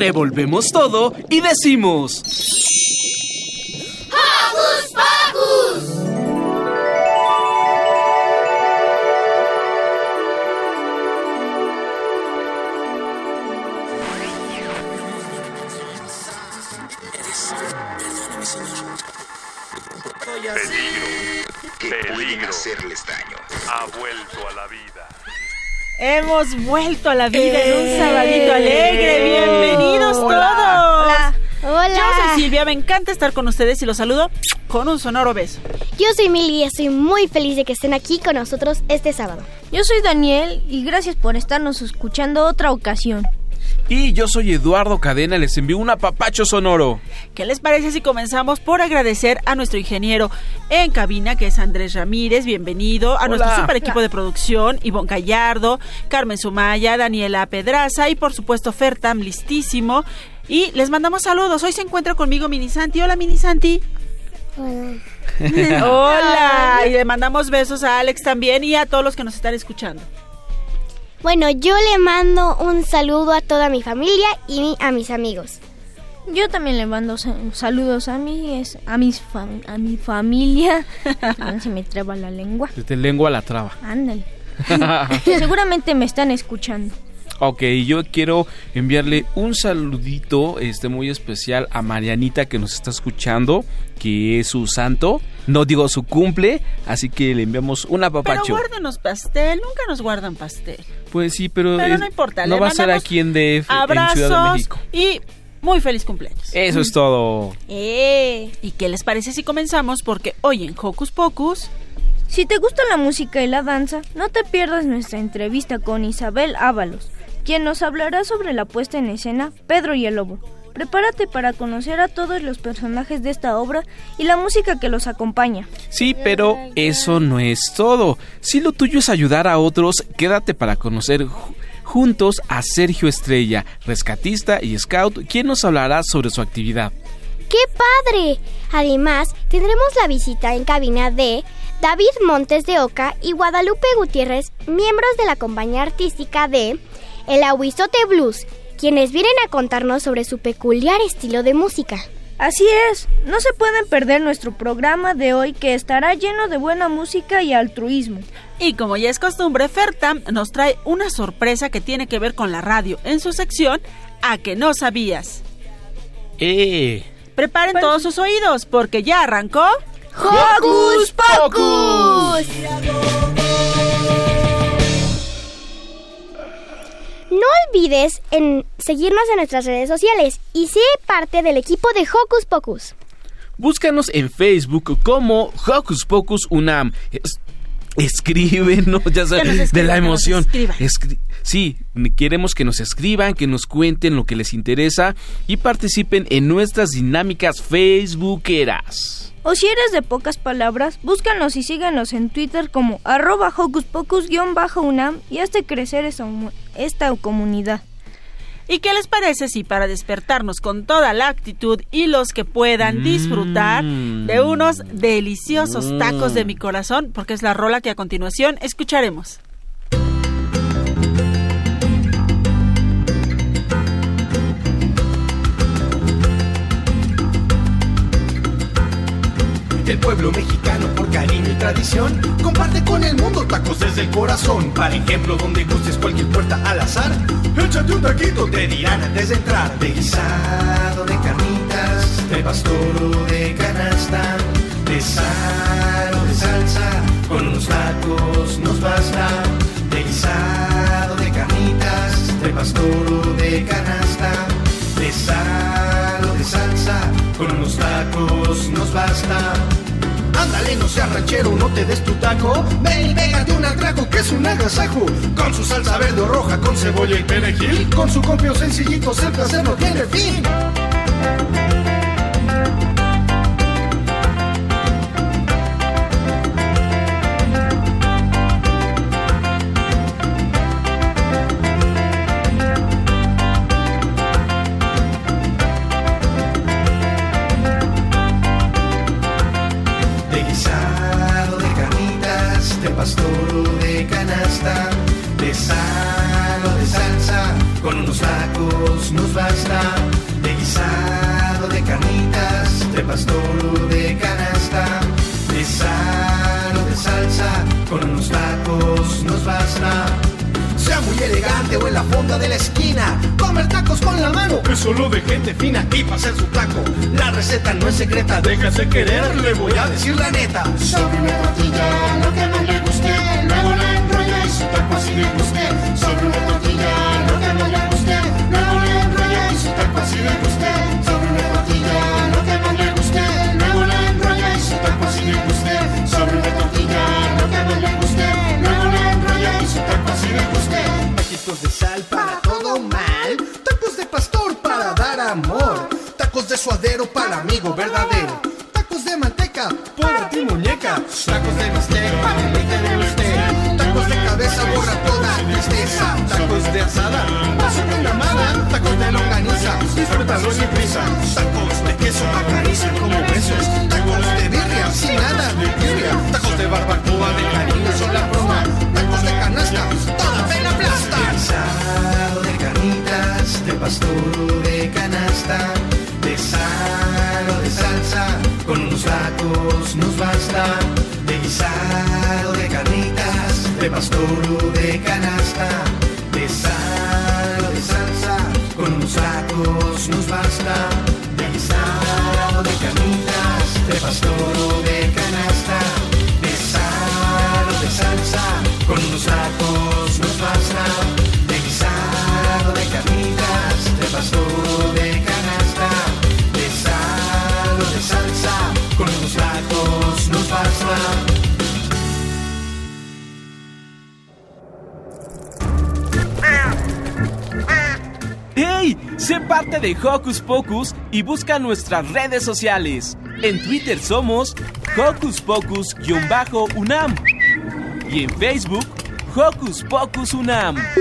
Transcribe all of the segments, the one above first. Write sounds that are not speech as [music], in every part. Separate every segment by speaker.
Speaker 1: Revolvemos todo y decimos...
Speaker 2: ¡Hocus Pocus!
Speaker 3: Peligro. Peligro. hacerles daño. Ha vuelto a la vida.
Speaker 4: Hemos vuelto a la vida en un eh. sabadito alegre. Bienvenidos todos.
Speaker 5: Hola. Hola.
Speaker 4: Yo soy Silvia, me encanta estar con ustedes y los saludo con un sonoro beso.
Speaker 5: Yo soy Mili y estoy muy feliz de que estén aquí con nosotros este sábado.
Speaker 6: Yo soy Daniel y gracias por estarnos escuchando otra ocasión.
Speaker 1: Y yo soy Eduardo Cadena, les envío un apapacho sonoro.
Speaker 4: ¿Qué les parece si comenzamos por agradecer a nuestro ingeniero en cabina, que es Andrés Ramírez, bienvenido, a nuestro super equipo de producción, Ivonne Gallardo, Carmen Sumaya, Daniela Pedraza y por supuesto Fertam, listísimo. Y les mandamos saludos. Hoy se encuentra conmigo Mini Santi. Hola Mini Santi.
Speaker 5: Hola. [laughs]
Speaker 4: Hola. Y le mandamos besos a Alex también y a todos los que nos están escuchando.
Speaker 5: Bueno, yo le mando un saludo a toda mi familia y a mis amigos.
Speaker 6: Yo también le mando saludos a mí, a, mis a mi familia. [laughs] se me traba la lengua.
Speaker 1: Se te lengua la traba.
Speaker 6: Ándale. [laughs] Seguramente me están escuchando.
Speaker 1: Ok, yo quiero enviarle un saludito este muy especial a Marianita que nos está escuchando, que es su santo, no digo su cumple, así que le enviamos una papacho.
Speaker 4: Pero guárdenos pastel, nunca nos guardan pastel.
Speaker 1: Pues sí, pero,
Speaker 4: no importa.
Speaker 1: No va a ser aquí en DF, en Ciudad de México.
Speaker 4: Y muy feliz cumpleaños.
Speaker 1: Eso es todo.
Speaker 4: Eh. ¿Y qué les parece si comenzamos? Porque hoy en Hocus Pocus...
Speaker 6: Si te gusta la música y la danza, no te pierdas nuestra entrevista con Isabel Ábalos quien nos hablará sobre la puesta en escena Pedro y el Lobo. Prepárate para conocer a todos los personajes de esta obra y la música que los acompaña.
Speaker 1: Sí, pero eso no es todo. Si lo tuyo es ayudar a otros, quédate para conocer juntos a Sergio Estrella, rescatista y scout, quien nos hablará sobre su actividad.
Speaker 5: ¡Qué padre! Además, tendremos la visita en cabina de David Montes de Oca y Guadalupe Gutiérrez, miembros de la compañía artística de el Aguizote Blues, quienes vienen a contarnos sobre su peculiar estilo de música.
Speaker 6: Así es, no se pueden perder nuestro programa de hoy que estará lleno de buena música y altruismo.
Speaker 4: Y como ya es costumbre, Fertam nos trae una sorpresa que tiene que ver con la radio en su sección A que no sabías.
Speaker 1: ¡Eh!
Speaker 4: Preparen pues todos sus oídos porque ya arrancó.
Speaker 2: ¡Hocus Pocus!
Speaker 5: En seguirnos en nuestras redes sociales y sé parte del equipo de Hocus Pocus.
Speaker 1: Búscanos en Facebook como Hocus Pocus Unam. Escríbenos, [laughs] ya sabes, de la emoción. sí, queremos que nos escriban, que nos cuenten lo que les interesa y participen en nuestras dinámicas facebookeras.
Speaker 6: O si eres de pocas palabras, búscanos y síganos en Twitter como arroba hocuspocus-unam y hazte crecer esta comunidad.
Speaker 4: ¿Y qué les parece si para despertarnos con toda la actitud y los que puedan disfrutar de unos deliciosos tacos de mi corazón, porque es la rola que a continuación escucharemos?
Speaker 7: El pueblo mexicano cariño y tradición comparte con el mundo tacos desde el corazón. Para ejemplo, donde gustes cualquier puerta al azar, échate un taquito, te dirán antes de entrar. De guisado, de carnitas, de pastor de canasta, de sal o de salsa, con unos tacos nos basta. De guisado, de carnitas, de pastor o de canasta, de sal o de salsa, con unos tacos nos basta Ándale, no seas ranchero, no te des tu taco. Ve y pégate un atraco que es un agasajo. Con su salsa verde o roja, con cebolla y perejil. Con su compio sencillito, el placer no tiene fin. Solo de gente fina y para hacer su taco. La receta no es secreta, déjase querer, le voy a decir la neta.
Speaker 8: Sobre una tortilla, lo que más le guste, luego la enrolla y su taco así le guste. Sobre una tortilla, lo que más le guste, luego la enrolla y su taco así le guste.
Speaker 7: Suadero para amigo verdadero, tacos de manteca para ti muñeca, tacos de bistec para el eje de usted, tacos de cabeza borra toda tristeza, tacos de asada, paso con amada, tacos de longaniza, disfrútalo sin prisa, tacos de queso acarician como besos, tacos de birria sin nada de birria, tacos de barbacoa de cariño son la broma, tacos de canasta, toda pena aplasta. De guisado, de pastor de canasta, de sal o de salsa, con unos tacos nos basta. De guisado, de carnitas, de pastor o de canasta, de sal o de salsa, con unos tacos nos basta. De guisado, de carnitas, de pastor o de
Speaker 1: Sé parte de Hocus Pocus y busca nuestras redes sociales. En Twitter somos Hocus Pocus-UNAM y en Facebook Hocus Pocus UNAM.
Speaker 2: ¡Es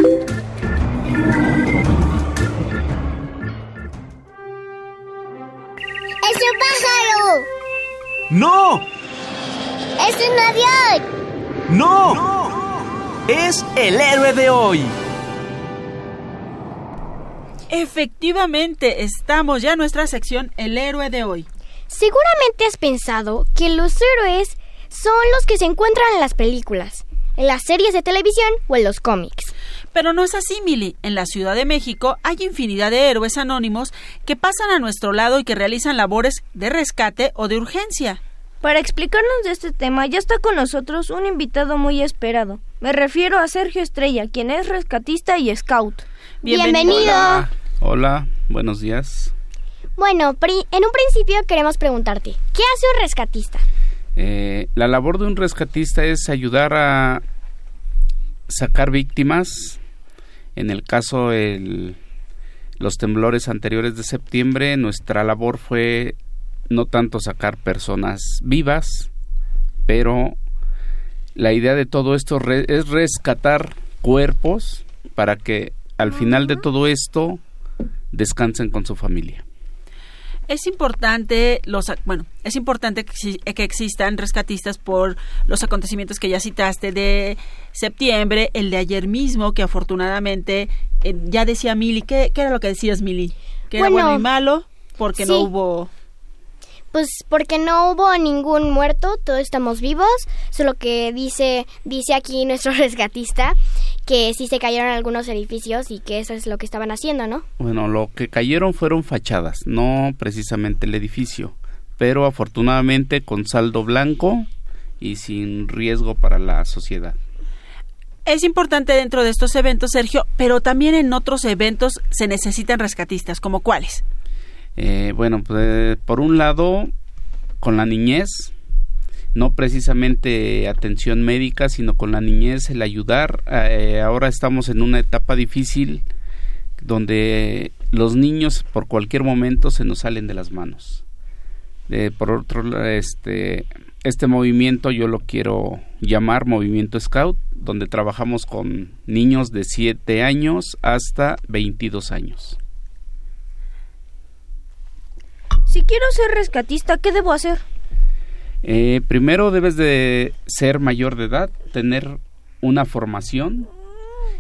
Speaker 2: un pájaro!
Speaker 1: ¡No!
Speaker 2: ¡Es un avión!
Speaker 1: ¡No! Es el héroe de hoy.
Speaker 4: Efectivamente, estamos ya en nuestra sección El héroe de hoy.
Speaker 5: Seguramente has pensado que los héroes son los que se encuentran en las películas, en las series de televisión o en los cómics.
Speaker 4: Pero no es así, Mili. En la Ciudad de México hay infinidad de héroes anónimos que pasan a nuestro lado y que realizan labores de rescate o de urgencia.
Speaker 6: Para explicarnos de este tema ya está con nosotros un invitado muy esperado. Me refiero a Sergio Estrella, quien es rescatista y scout.
Speaker 5: Bienvenido.
Speaker 9: Hola, Hola, buenos días.
Speaker 5: Bueno, pri- en un principio queremos preguntarte, ¿qué hace un rescatista?
Speaker 9: Eh, la labor de un rescatista es ayudar a sacar víctimas. En el caso de los temblores anteriores de septiembre, nuestra labor fue no tanto sacar personas vivas, pero la idea de todo esto re- es rescatar cuerpos para que al final de todo esto descansen con su familia.
Speaker 4: Es importante los bueno, es importante que, que existan rescatistas por los acontecimientos que ya citaste de septiembre, el de ayer mismo que afortunadamente eh, ya decía Mili, ¿qué, qué era lo que decías Mili? Que era
Speaker 5: Bueno,
Speaker 4: bueno y malo porque no hubo
Speaker 5: Pues porque no hubo ningún muerto, todos estamos vivos, solo que dice dice aquí nuestro [laughs] rescatista que sí se cayeron algunos edificios y que eso es lo que estaban haciendo, ¿no?
Speaker 9: Bueno, lo que cayeron fueron fachadas, no precisamente el edificio, pero afortunadamente con saldo blanco y sin riesgo para la sociedad.
Speaker 4: Es importante dentro de estos eventos, Sergio, pero también en otros eventos se necesitan rescatistas, como cuáles?
Speaker 9: Eh, bueno, pues, por un lado, con la niñez, no precisamente atención médica, sino con la niñez, el ayudar. Eh, ahora estamos en una etapa difícil donde los niños por cualquier momento se nos salen de las manos. por otro lado, este, este movimiento yo lo quiero llamar Movimiento Scout, donde trabajamos con niños de 7 años hasta 22 años.
Speaker 6: Si quiero ser rescatista, ¿qué debo hacer?
Speaker 9: Eh, primero debes de ser mayor de edad, tener una formación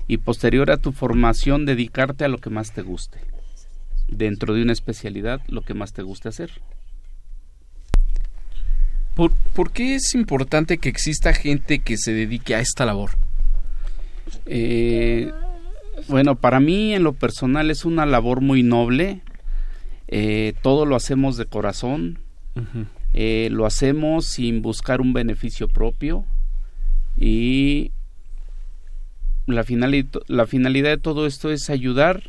Speaker 9: y posterior a tu formación dedicarte a lo que más te guste. Dentro de una especialidad, lo que más te guste hacer.
Speaker 1: ¿Por, qué es importante que exista gente que se dedique a esta labor?
Speaker 9: Eh, bueno, para mí en lo personal es una labor muy noble. Eh, todo lo hacemos de corazón. Eh, lo hacemos sin buscar un beneficio propio. Y la, la finalidad de todo esto es ayudar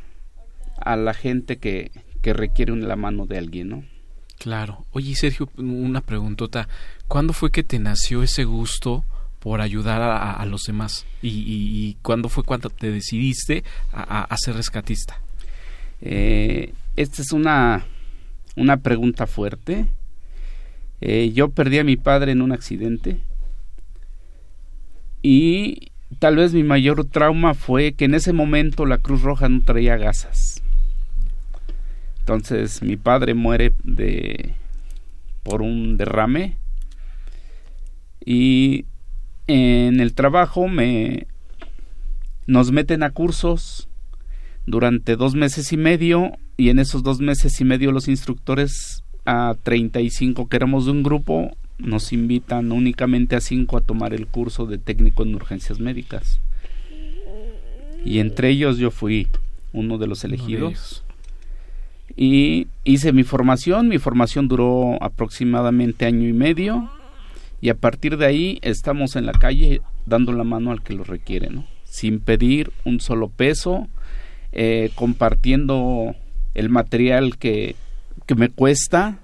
Speaker 9: a la gente que, que requiere la mano de alguien, ¿no?
Speaker 1: Claro. Oye, Sergio, una preguntota. ¿Cuándo fue que te nació ese gusto por ayudar a, los demás? ¿Y, cuándo fue cuando te decidiste a, ser rescatista?
Speaker 9: Eh, esta es una, una pregunta fuerte. Eh, yo perdí a mi padre en un accidente. Y tal vez mi mayor trauma fue que en ese momento la Cruz Roja no traía gasas. Entonces mi padre muere de por un derrame. Y en el trabajo me nos meten a cursos durante dos meses y medio. Y en esos dos meses y medio los instructores a 35 que éramos de un grupo nos invitan únicamente a cinco a tomar el curso de técnico en urgencias médicas y entre ellos yo fui uno de los elegidos y hice mi formación. Mi formación duró aproximadamente año y medio y a partir de ahí estamos en la calle dando la mano al que lo requiere, ¿no? Sin pedir un solo peso, eh, compartiendo el material que, que me cuesta.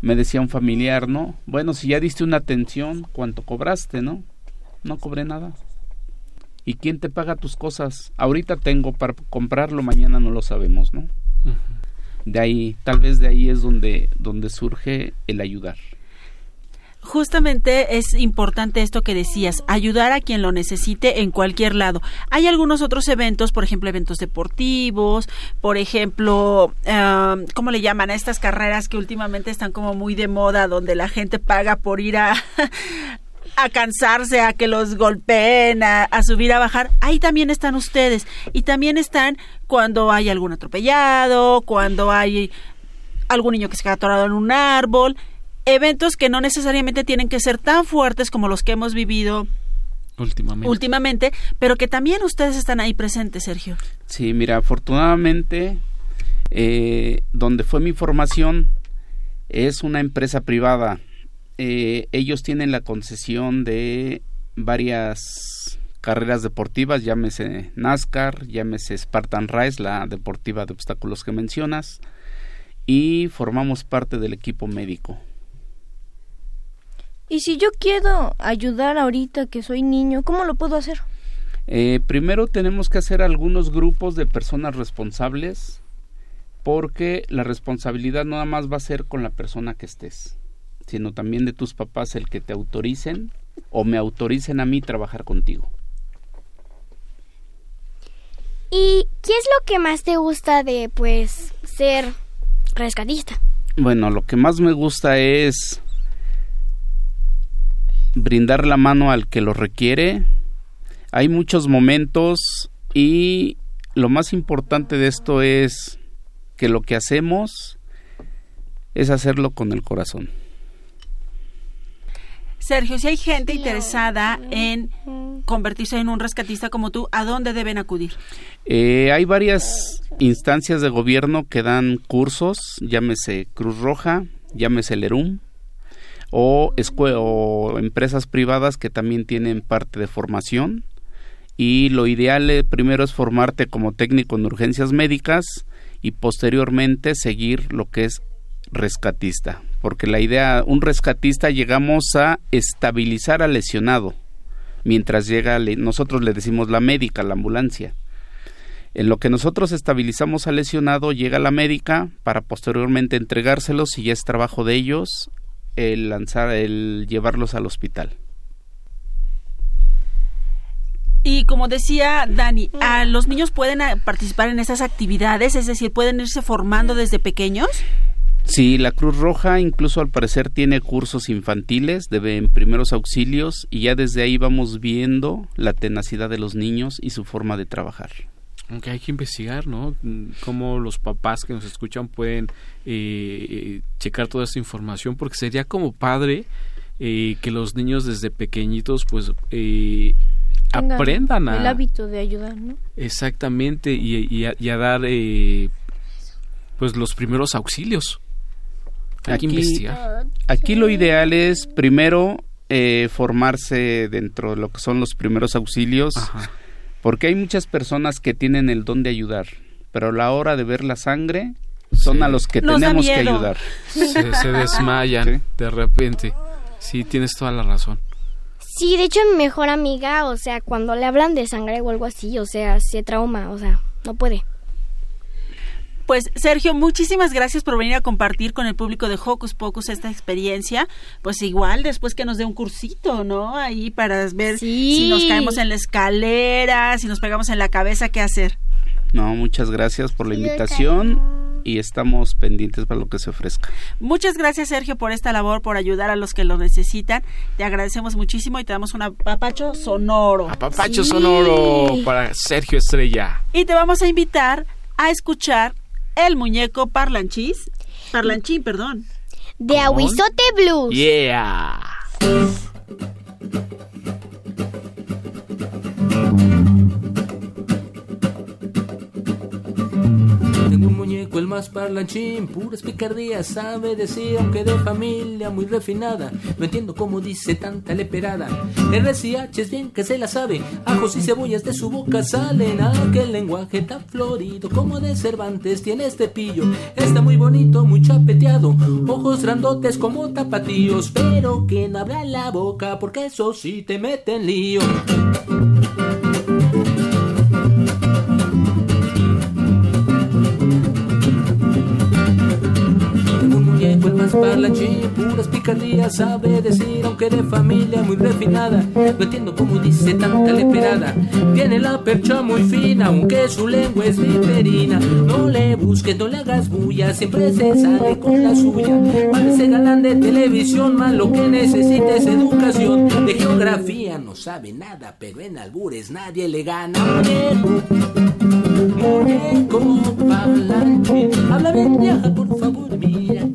Speaker 9: Me decía un familiar, ¿no? Bueno, si ya diste una atención, ¿cuánto cobraste, no? No cobré nada. ¿Y quién te paga tus cosas? Ahorita tengo para comprarlo, mañana no lo sabemos, ¿no? de ahí, tal vez de ahí es donde, donde surge el ayudar.
Speaker 4: Justamente es importante esto que decías, ayudar a quien lo necesite en cualquier lado. Hay algunos otros eventos, por ejemplo, eventos deportivos, por ejemplo, ¿cómo le llaman a estas carreras que últimamente están como muy de moda, donde la gente paga por ir a, [laughs] a cansarse, a que los golpeen, a, subir, a bajar, ahí también están ustedes. Y también están cuando hay algún atropellado, cuando hay algún niño que se queda atorado en un árbol, eventos que no necesariamente tienen que ser tan fuertes como los que hemos vivido
Speaker 1: últimamente,
Speaker 4: últimamente pero que también ustedes están ahí presentes, Sergio.
Speaker 9: Sí, mira, afortunadamente, eh, donde fue mi formación es una empresa privada eh, ellos tienen la concesión de varias carreras deportivas, llámese NASCAR, llámese Spartan Race, la deportiva de obstáculos que mencionas, y formamos parte del equipo médico.
Speaker 6: Y si yo quiero ayudar ahorita que soy niño, ¿cómo lo puedo hacer?
Speaker 9: Eh, primero tenemos que hacer algunos grupos de personas responsables porque la responsabilidad nada más va a ser con la persona que estés sino también de tus papás el que te autoricen o me autoricen a mí trabajar contigo.
Speaker 5: ¿Y qué es lo que más te gusta de pues ser rescatista?
Speaker 9: Bueno, lo que más me gusta es brindar la mano al que lo requiere. Hay muchos momentos y lo más importante de esto es que lo que hacemos es hacerlo con el corazón.
Speaker 4: Sergio, si hay gente interesada en convertirse en un rescatista como tú, ¿a dónde deben acudir?
Speaker 9: Eh, hay varias instancias de gobierno que dan cursos, llámese Cruz Roja, llámese Lerum, o, o empresas privadas que también tienen parte de formación. Y lo ideal eh, primero es formarte como técnico en urgencias médicas y posteriormente seguir lo que es rescatista porque la idea, un rescatista llegamos a estabilizar al lesionado, mientras llega, nosotros le decimos la médica, la ambulancia. En lo que nosotros estabilizamos al lesionado, llega la médica para posteriormente entregárselos y ya es trabajo de ellos el lanzar, el llevarlos al hospital.
Speaker 4: Y como decía Dani, ¿a los niños pueden ah, participar en esas actividades? Es decir, ¿pueden irse formando desde pequeños?
Speaker 9: Sí, la Cruz Roja incluso al parecer tiene cursos infantiles de primeros auxilios y ya desde ahí vamos viendo la tenacidad de los niños y su forma de trabajar.
Speaker 1: Aunque hay que investigar, ¿no? Cómo los papás que nos escuchan pueden eh, eh, checar toda esta información, porque sería como padre eh, que los niños desde pequeñitos, pues, aprendan
Speaker 6: a... El hábito de ayudar, ¿no?
Speaker 1: Exactamente, y, a, dar, pues, los primeros auxilios.
Speaker 9: aquí, Aquí lo ideal es primero eh, formarse dentro de lo que son los primeros auxilios, porque hay muchas personas que tienen el don de ayudar, pero a la hora de ver la sangre son a los que tenemos que ayudar.
Speaker 1: Se, desmayan de repente. Sí, tienes toda la razón.
Speaker 5: Sí, de hecho mi mejor amiga, o sea, cuando le hablan de sangre o algo así, o sea, se trauma, o sea, no puede.
Speaker 4: Pues Sergio, muchísimas gracias por venir a compartir con el público de Hocus Pocus esta experiencia. Pues igual después que nos dé un cursito, ¿no? Ahí para ver si nos caemos en la escalera, si nos pegamos en la cabeza, qué hacer.
Speaker 9: No, muchas gracias por la invitación y estamos pendientes para lo que se ofrezca.
Speaker 4: Muchas gracias Sergio por esta labor, por ayudar a los que lo necesitan. Te agradecemos muchísimo y te damos un apapacho sonoro.
Speaker 1: Apapacho sonoro para Sergio Estrella.
Speaker 4: Y te vamos a invitar a escuchar el muñeco parlanchís, parlanchín, perdón.
Speaker 5: De Aguizote Blues.
Speaker 1: Yeah.
Speaker 10: Tengo un muñeco, el más parlanchín, puras picardías, sabe decir, aunque de familia muy refinada. No entiendo cómo dice tanta leperada. RCH es bien que se la sabe, ajos y cebollas de su boca salen. Aquel lenguaje tan florido como de Cervantes tiene este pillo. Está muy bonito, muy chapeteado, ojos grandotes como tapatíos, pero que no abra la boca porque eso sí te mete en lío. Parlanchín, puras picardías sabe decir, aunque de familia muy refinada. No entiendo cómo dice tanta leperada. Tiene la percha muy fina, aunque su lengua es viperina. No le busques, no le hagas bulla, siempre se sale con la suya. Parece galán de televisión, más lo que necesita es educación. De geografía no sabe nada, pero en albures nadie le gana. Muñeco, muñeco, parlanchín, habla bien ya, por favor, mira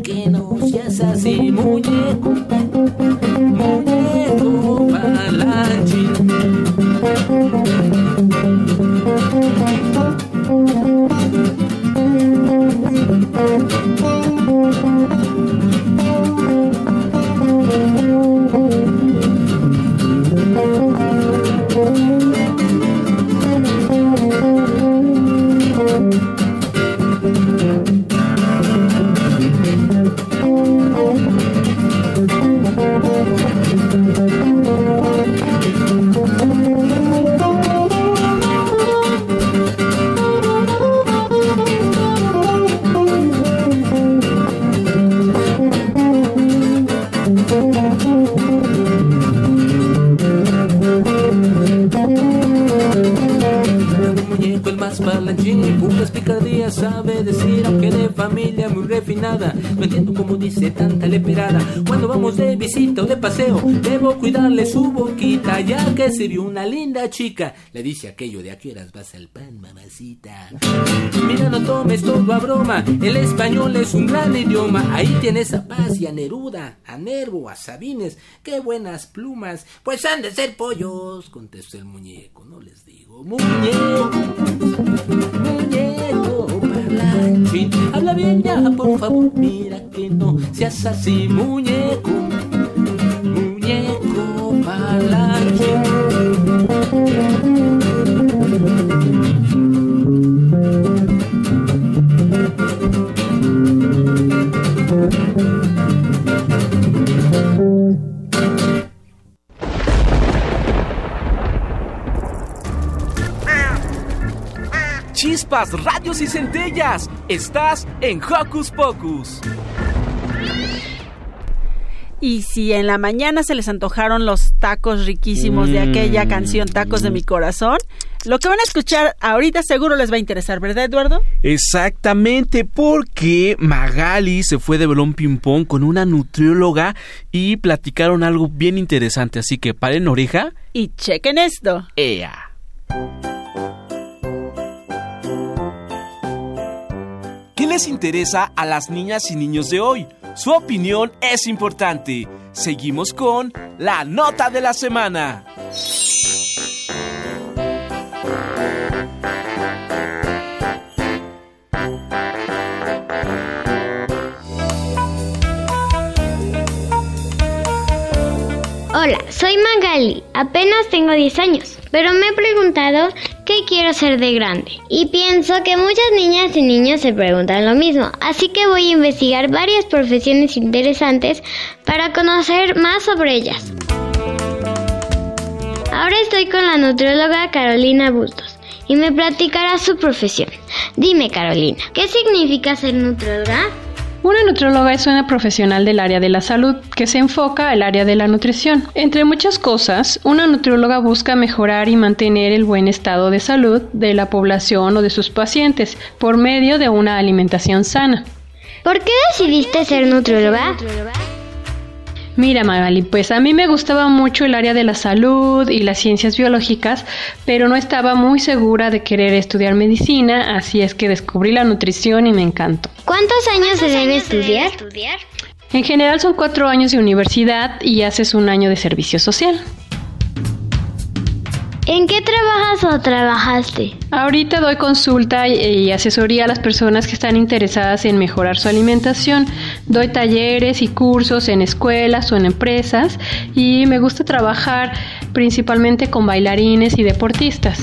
Speaker 10: seas así, sabe decir, aunque de familia muy refinada. No entiendo cómo dice tanta leperada. Cuando vamos de visita o de paseo, debo cuidarle su boquita, ya que se vio una linda chica. Le dice aquello de a qué horas vas al pan, mamacita. Mira, no tomes todo a broma, el español es un gran idioma. Ahí tienes a Paz y a Neruda, a Nervo, a Sabines. Qué buenas plumas, pues han de ser pollos, contestó el muñeco, no les digo. Muñeco parlanchín. Habla bien ya, por favor, mira que no seas así, muñeco, muñeco parlanchín.
Speaker 1: Chispas, radios y centellas. Estás en Hocus Pocus.
Speaker 4: Y si en la mañana se les antojaron los tacos riquísimos de aquella
Speaker 1: Mm.
Speaker 4: canción Tacos de mi corazón, lo que van a escuchar ahorita seguro les va a interesar, ¿verdad, Eduardo?
Speaker 1: Exactamente, porque Magali se fue de Belón Ping Pong con una nutrióloga y platicaron algo bien interesante. Así que paren oreja.
Speaker 4: Y chequen esto.
Speaker 1: ¡Ea! Les interesa a las niñas y niños de hoy? Su opinión es importante. Seguimos con la nota de la semana.
Speaker 2: Hola, soy Magali. Apenas tengo 10 años, pero me he preguntado qué quiero ser de grande. Y pienso que muchas niñas y niños se preguntan lo mismo, así que voy a investigar varias profesiones interesantes para conocer más sobre ellas. Ahora estoy con la nutrióloga Carolina Bustos y me platicará su profesión. Dime Carolina, ¿qué significa ser nutrióloga?
Speaker 11: Una nutrióloga es una profesional del área de la salud que se enfoca al área de la nutrición. Entre muchas cosas, una nutrióloga busca mejorar y mantener el buen estado de salud de la población o de sus pacientes por medio de una alimentación sana.
Speaker 2: ¿Por qué decidiste ser nutrióloga?
Speaker 11: Mira Magali, pues a mí me gustaba mucho el área de la salud y las ciencias biológicas, pero no estaba muy segura de querer estudiar medicina, así es que descubrí la nutrición y me encantó.
Speaker 2: ¿Cuántos años se debe estudiar?
Speaker 11: En general son cuatro años de universidad y haces un año de servicio social.
Speaker 2: ¿En qué trabajas o trabajaste?
Speaker 11: Ahorita doy consulta y, asesoría a las personas que están interesadas en mejorar su alimentación. Doy talleres y cursos en escuelas o en empresas y me gusta trabajar principalmente con bailarines y deportistas.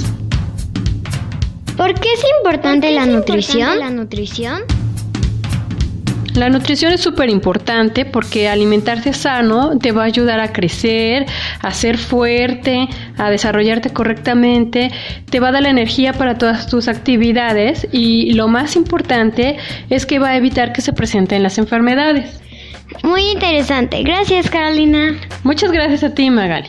Speaker 2: ¿Por qué es importante, la, nutrición? la nutrición?
Speaker 11: La nutrición es súper importante porque alimentarse sano te va a ayudar a crecer, a ser fuerte, a desarrollarte correctamente, te va a dar la energía para todas tus actividades y lo más importante es que va a evitar que se presenten las enfermedades.
Speaker 2: Muy interesante. Gracias, Carolina.
Speaker 11: Muchas gracias a ti, Magali.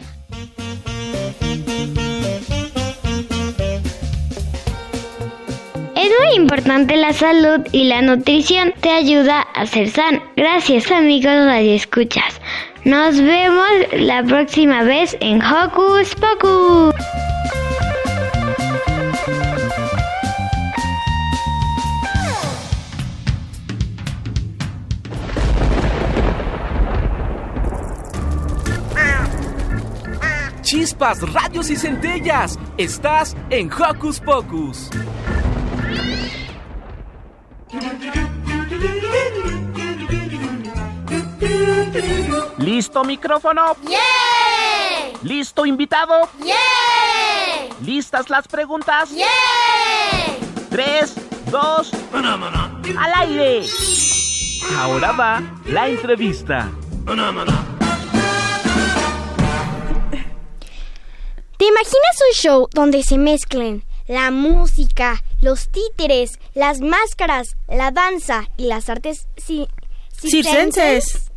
Speaker 2: Muy importante la salud y la nutrición te ayuda a ser sano. Gracias amigos escuchas. Nos vemos la próxima vez en Hocus Pocus.
Speaker 1: Chispas, radios y centellas. Estás en Hocus Pocus. ¿Listo micrófono?
Speaker 2: ¡Yeah!
Speaker 1: ¿Listo invitado?
Speaker 2: ¡Yeah!
Speaker 1: ¿Listas las preguntas?
Speaker 2: ¡Yeah!
Speaker 1: Tres, dos, al aire. Ahora va la entrevista.
Speaker 5: ¿Te imaginas un show donde se mezclen la música, los títeres, las máscaras, la danza y las artes ci-
Speaker 4: Circenses.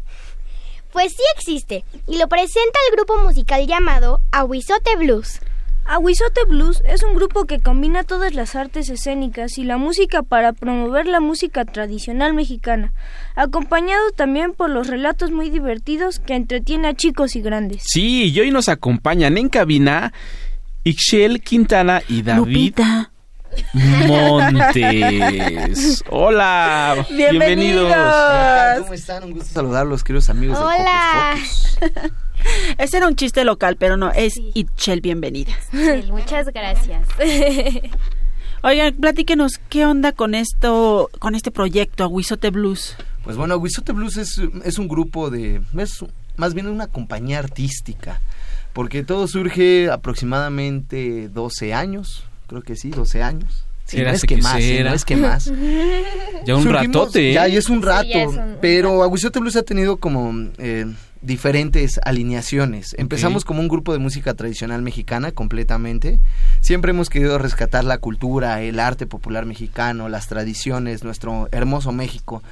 Speaker 5: Pues sí existe y lo presenta el grupo musical llamado Aguizote Blues.
Speaker 6: Aguizote Blues es un grupo que combina todas las artes escénicas y la música para promover la música tradicional mexicana, acompañado también por los relatos muy divertidos que entretiene a chicos y grandes.
Speaker 1: Sí, y hoy nos acompañan en cabina Ixchel Quintana y David
Speaker 4: Lupita.
Speaker 1: Montes. Hola,
Speaker 4: Bienvenidos.
Speaker 12: ¿Cómo están? Un gusto saludarlos, queridos amigos de
Speaker 5: Hola.
Speaker 12: Hocus Pocus. [laughs]
Speaker 4: Ese era un chiste local, pero no, es Itchel, bienvenida.
Speaker 13: Muchas gracias. [laughs]
Speaker 4: Oigan, platíquenos, ¿qué onda con esto, con este proyecto, Aguizote Blues?
Speaker 12: Pues bueno, Aguizote Blues es, es un grupo de... es más bien una compañía artística, porque todo surge aproximadamente 12 años, creo que sí, 12 años. Sí,
Speaker 1: Era
Speaker 12: no es que
Speaker 1: que
Speaker 12: más,
Speaker 1: será.
Speaker 12: no es que más. [laughs]
Speaker 1: Ya un
Speaker 12: Surgimos-
Speaker 1: ratote, ¿eh?
Speaker 12: Ya, y es un rato.
Speaker 13: es un-
Speaker 12: pero Aguizote Blues ha tenido como eh, diferentes alineaciones. Empezamos como un grupo de música tradicional mexicana completamente. Siempre hemos querido rescatar la cultura, el arte popular mexicano, las tradiciones, nuestro hermoso México.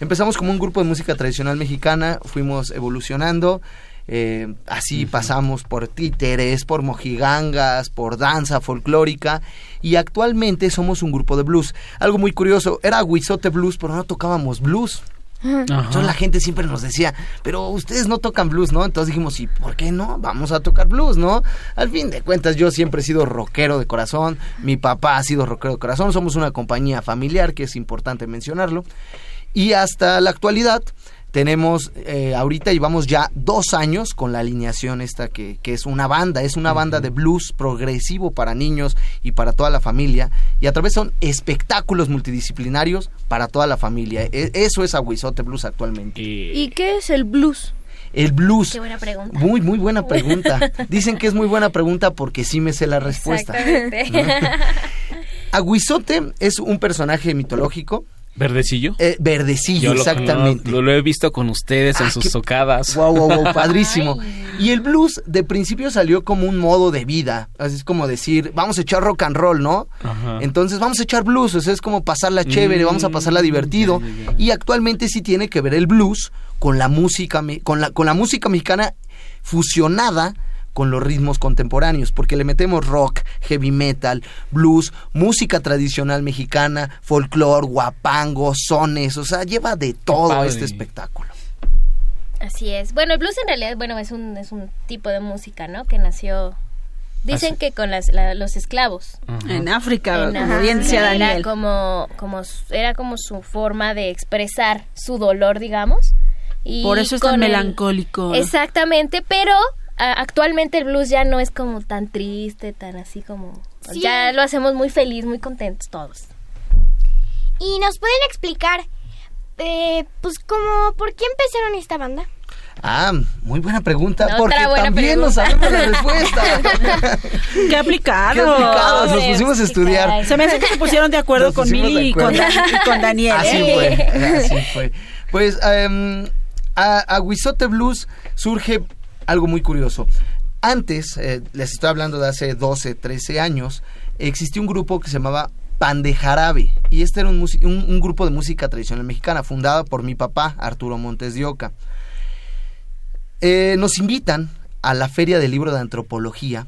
Speaker 12: Empezamos como un grupo de música tradicional mexicana, fuimos evolucionando. Eh, así pasamos por títeres, por mojigangas, por danza folclórica y actualmente somos un grupo de blues. Algo muy curioso, era Huizote Blues, pero no tocábamos blues. Entonces la gente siempre nos decía, pero ustedes no tocan blues, ¿no? Entonces dijimos, ¿y por qué no? Vamos a tocar blues, ¿no? Al fin de cuentas yo siempre he sido rockero de corazón, mi papá ha sido rockero de corazón, somos una compañía familiar, que es importante mencionarlo. Y hasta la actualidad tenemos, eh, ahorita llevamos ya dos años con la alineación esta que, que es una banda, es una banda de blues progresivo para niños y para toda la familia. Y a través son espectáculos multidisciplinarios para toda la familia. E- eso es Aguizote Blues actualmente.
Speaker 6: ¿Y qué es el blues?
Speaker 12: El blues.
Speaker 13: Qué buena pregunta.
Speaker 12: Muy, muy buena pregunta. Dicen que es muy buena pregunta porque sí me sé la respuesta.
Speaker 13: Exactamente.
Speaker 12: Aguizote es un personaje mitológico.
Speaker 1: ¿Verdecillo?
Speaker 12: Eh, verdecillo,
Speaker 1: Yo lo
Speaker 12: exactamente.
Speaker 1: Lo, he visto con ustedes en
Speaker 12: Ah,
Speaker 1: sus
Speaker 12: qué-
Speaker 1: tocadas.
Speaker 12: Wow, wow, wow, padrísimo. Y el blues de principio salió como un modo de vida. Así es como decir, vamos a echar rock and roll, ¿no?
Speaker 1: Ajá.
Speaker 12: Entonces vamos a echar blues, o sea, es como pasarla chévere,
Speaker 1: Mm,
Speaker 12: vamos a pasarla divertido. Y actualmente sí tiene que ver el blues con la música, me- con la, con la música mexicana fusionada con los ritmos contemporáneos, porque le metemos rock, heavy metal, blues, música tradicional mexicana, folclore, guapango, sones, o sea, lleva de todo este espectáculo.
Speaker 13: Así es. Bueno, el blues en realidad, bueno, es un, es un tipo de música, ¿no? Que nació, dicen
Speaker 4: Así.
Speaker 13: que con las, la- los esclavos.
Speaker 4: En África,
Speaker 13: En
Speaker 4: como bien decía Daniel.
Speaker 13: Era como, era como su forma de expresar su dolor, digamos. Y
Speaker 4: Por eso es tan
Speaker 13: el-
Speaker 4: melancólico.
Speaker 13: Exactamente, pero actualmente el blues ya no es como tan triste, tan así como...
Speaker 5: Sí.
Speaker 13: Ya lo hacemos muy feliz, muy contentos todos.
Speaker 5: ¿Y nos pueden explicar, eh, pues, como, por qué empezaron esta banda?
Speaker 12: Ah, muy buena pregunta,
Speaker 13: Otra
Speaker 12: porque
Speaker 13: buena
Speaker 12: también no
Speaker 13: pregunta.
Speaker 12: sabemos la respuesta. [laughs]
Speaker 4: ¡Qué aplicado!
Speaker 12: Qué aplicados, nos pusimos a estudiar.
Speaker 4: Se me hace que se pusieron de acuerdo
Speaker 12: Nos
Speaker 4: con Mili y con, y Daniel.
Speaker 12: Así
Speaker 4: ¿eh?
Speaker 12: fue, así fue. Pues em, a, a Huizote Blues surge algo muy curioso. Antes, eh, les estoy hablando de hace 12, 13 años, existía un grupo que se llamaba Pan de Jarabe. Y este era un, un- un grupo de música tradicional mexicana fundado por mi papá, Arturo Montes de Oca. Eh, nos invitan a la Feria del Libro de Antropología,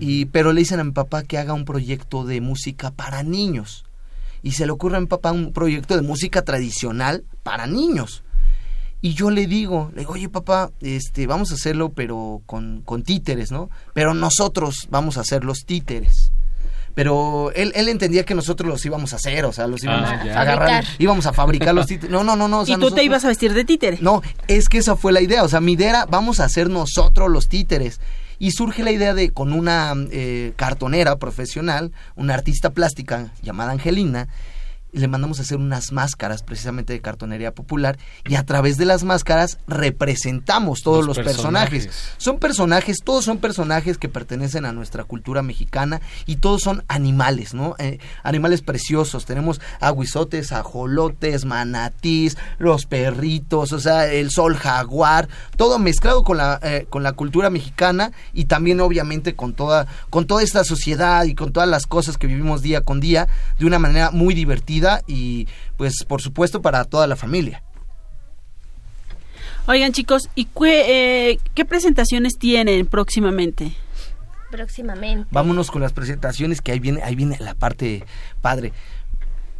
Speaker 12: y, pero le dicen a mi papá que haga un proyecto de música para niños. Y se le ocurre a mi papá un proyecto de música tradicional para niños. Y yo le digo, le digo, oye papá, este, vamos a hacerlo pero con, con títeres, ¿no? Pero nosotros vamos a hacer los títeres. Pero él, él entendía que nosotros los íbamos a hacer, o sea, los íbamos
Speaker 4: Ah,
Speaker 12: a agarrar,
Speaker 4: Fabricar.
Speaker 12: íbamos a fabricar los títeres. No, no, no, no. o sea,
Speaker 4: y tú te ibas a vestir de títere.
Speaker 12: no, es que esa fue la idea. O sea, mi idea era, vamos a hacer nosotros los títeres. Y surge la idea de, con una eh, cartonera profesional, una artista plástica llamada Angelina, y le mandamos a hacer unas máscaras precisamente de cartonería popular y a través de las máscaras representamos todos
Speaker 1: Los
Speaker 12: los, personajes.
Speaker 1: personajes.
Speaker 12: Son personajes, todos son personajes que pertenecen a nuestra cultura mexicana y todos son animales, ¿no? Eh, animales preciosos. Tenemos aguizotes, ajolotes, manatís, los perritos, o sea, el sol jaguar, todo mezclado con la, eh, con la cultura mexicana y también obviamente con toda, con toda esta sociedad y con todas las cosas que vivimos día con día de una manera muy divertida y pues por supuesto para toda la familia.
Speaker 4: Oigan, chicos, ¿y qué, eh, qué presentaciones tienen próximamente?
Speaker 13: Próximamente.
Speaker 12: Vámonos con las presentaciones que ahí viene, ahí viene la parte padre.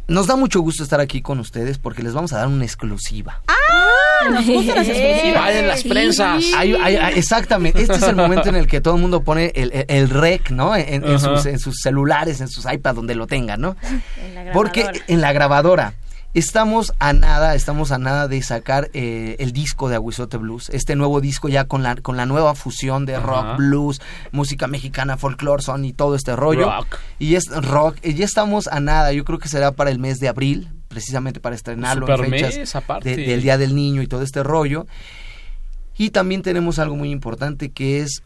Speaker 12: Nos da mucho gusto estar aquí con ustedes porque les vamos a dar una exclusiva.
Speaker 4: ¡Ah! Nos gustan las exclusivas.
Speaker 1: Valen las prensas.
Speaker 12: Hay- hay- hay- exactamente, este es el momento en el que todo el mundo pone el, el- el rec, ¿no? En, en sus, en sus celulares, en sus iPads, donde lo tengan, ¿no?
Speaker 13: En la
Speaker 12: Porque en la grabadora estamos a nada, estamos a nada de sacar eh, el disco de Aguizote Blues, este nuevo disco ya con la, con la nueva fusión de
Speaker 1: Ajá.
Speaker 12: rock, blues, música mexicana, folclore, son y todo este rollo.
Speaker 1: Rock.
Speaker 12: Y es rock, y ya estamos a nada, yo creo que será para el mes de abril, precisamente para estrenarlo en
Speaker 1: Super
Speaker 12: fechas
Speaker 1: mes, aparte.
Speaker 12: de- del Día del Niño y todo este rollo. Y también tenemos algo muy importante que es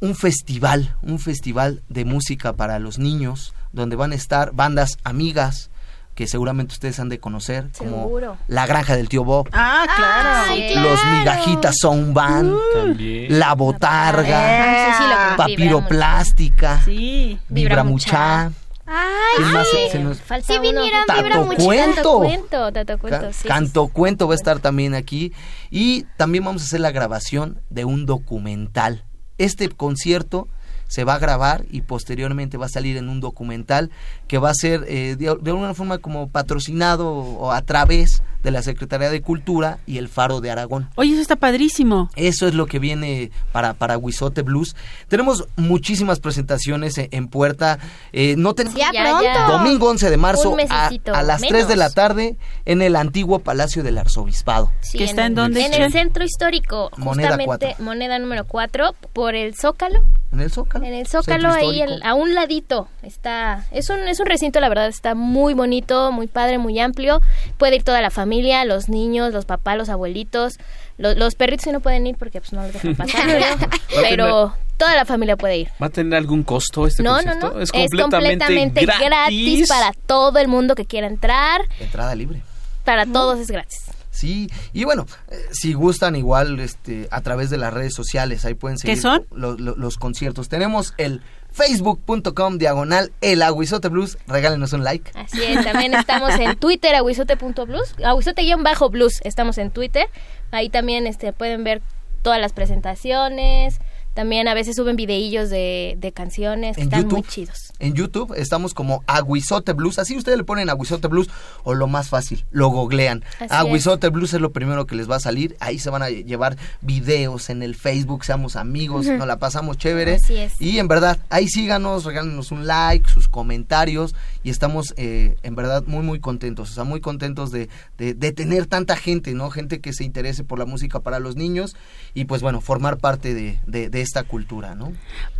Speaker 12: un festival, un festival de música para los niños, donde van a estar bandas amigas, que seguramente ustedes han de conocer, como
Speaker 13: Seguro.
Speaker 12: La Granja del Tío Bob,
Speaker 4: Ah, claro.
Speaker 13: Ay,
Speaker 12: Los
Speaker 13: claro.
Speaker 12: Migajitas Sound Band,
Speaker 1: También.
Speaker 12: La Botarga,
Speaker 13: Ah, sí, sí, lo conocí,
Speaker 12: Papiroplástica,
Speaker 4: Sí.
Speaker 12: Vibramuchá.
Speaker 5: Ay,
Speaker 12: ¿Quién más
Speaker 13: Sí,
Speaker 12: se- nos-
Speaker 13: falta
Speaker 5: Sí vinieron
Speaker 12: Tato
Speaker 5: Vibra Mucha.
Speaker 12: Cuento.
Speaker 13: Tato cuento, tato cuento,
Speaker 12: Ca-
Speaker 13: sí,
Speaker 12: Canto
Speaker 13: sí.
Speaker 12: Cuento va a estar también aquí. Y también vamos a hacer la grabación de un documental. Este concierto se va a grabar y posteriormente va a salir en un documental que va a ser eh, de, de alguna forma como patrocinado o a través de la Secretaría de Cultura y el Faro de Aragón.
Speaker 4: Oye, eso está padrísimo.
Speaker 12: Eso es lo que viene para, para Huizote Blues. Tenemos muchísimas presentaciones en, en puerta. Eh, no tenemos
Speaker 5: Ya,
Speaker 13: Ya,
Speaker 5: pronto.
Speaker 12: Domingo 11 de marzo a, las 3
Speaker 13: menos.
Speaker 12: de la tarde en el antiguo Palacio del Arzobispado.
Speaker 13: Sí,
Speaker 4: ¿Que está en dónde,
Speaker 13: En el centro histórico,
Speaker 12: Moneda
Speaker 13: justamente
Speaker 12: cuatro.
Speaker 13: moneda número 4, por el Zócalo.
Speaker 12: En el Zócalo.
Speaker 13: En el Zócalo, ahí el- a un ladito. Está, es un, es un recinto, la verdad, está muy bonito, muy padre, muy amplio. Puede ir toda la familia, los niños, los papás, los abuelitos. Lo- los perritos sí no pueden ir porque pues no los dejan [laughs] pasar, pero, pero toda la familia puede ir.
Speaker 1: ¿Va a tener algún costo este
Speaker 13: No, no, no.
Speaker 1: Es completamente,
Speaker 13: gratis.
Speaker 1: gratis.
Speaker 13: para todo el mundo que quiera entrar.
Speaker 12: Entrada libre.
Speaker 13: Para todos es gratis.
Speaker 12: Sí, y bueno, eh, si gustan igual este a través de las redes sociales, ahí pueden seguir
Speaker 4: ¿Qué son?
Speaker 12: lo- lo- los conciertos. Tenemos el facebook.com diagonal el aguizote blues, regálenos un like.
Speaker 13: Así es, también estamos en Twitter, aguizote.blues, aguizote-blues, estamos en Twitter. Ahí también este, pueden ver todas las presentaciones. También a veces suben videillos de, de canciones que
Speaker 12: En
Speaker 13: están
Speaker 12: YouTube.
Speaker 13: muy chidos.
Speaker 12: En YouTube estamos como Aguizote Blues. Así ustedes le ponen Aguizote Blues o lo más fácil, lo googlean.
Speaker 13: Así
Speaker 12: Aguizote Blues es lo primero que les va a salir. Ahí se van a llevar videos en el Facebook, seamos amigos, nos la pasamos chévere.
Speaker 13: Así es.
Speaker 12: Y en verdad, ahí síganos, regálenos un like, sus comentarios. Y estamos eh, en verdad muy, muy contentos. O sea, muy contentos de, de, de tener tanta gente, ¿no? Gente que se interese por la música para los niños. Y pues bueno, formar parte de, de, de esta cultura, ¿no?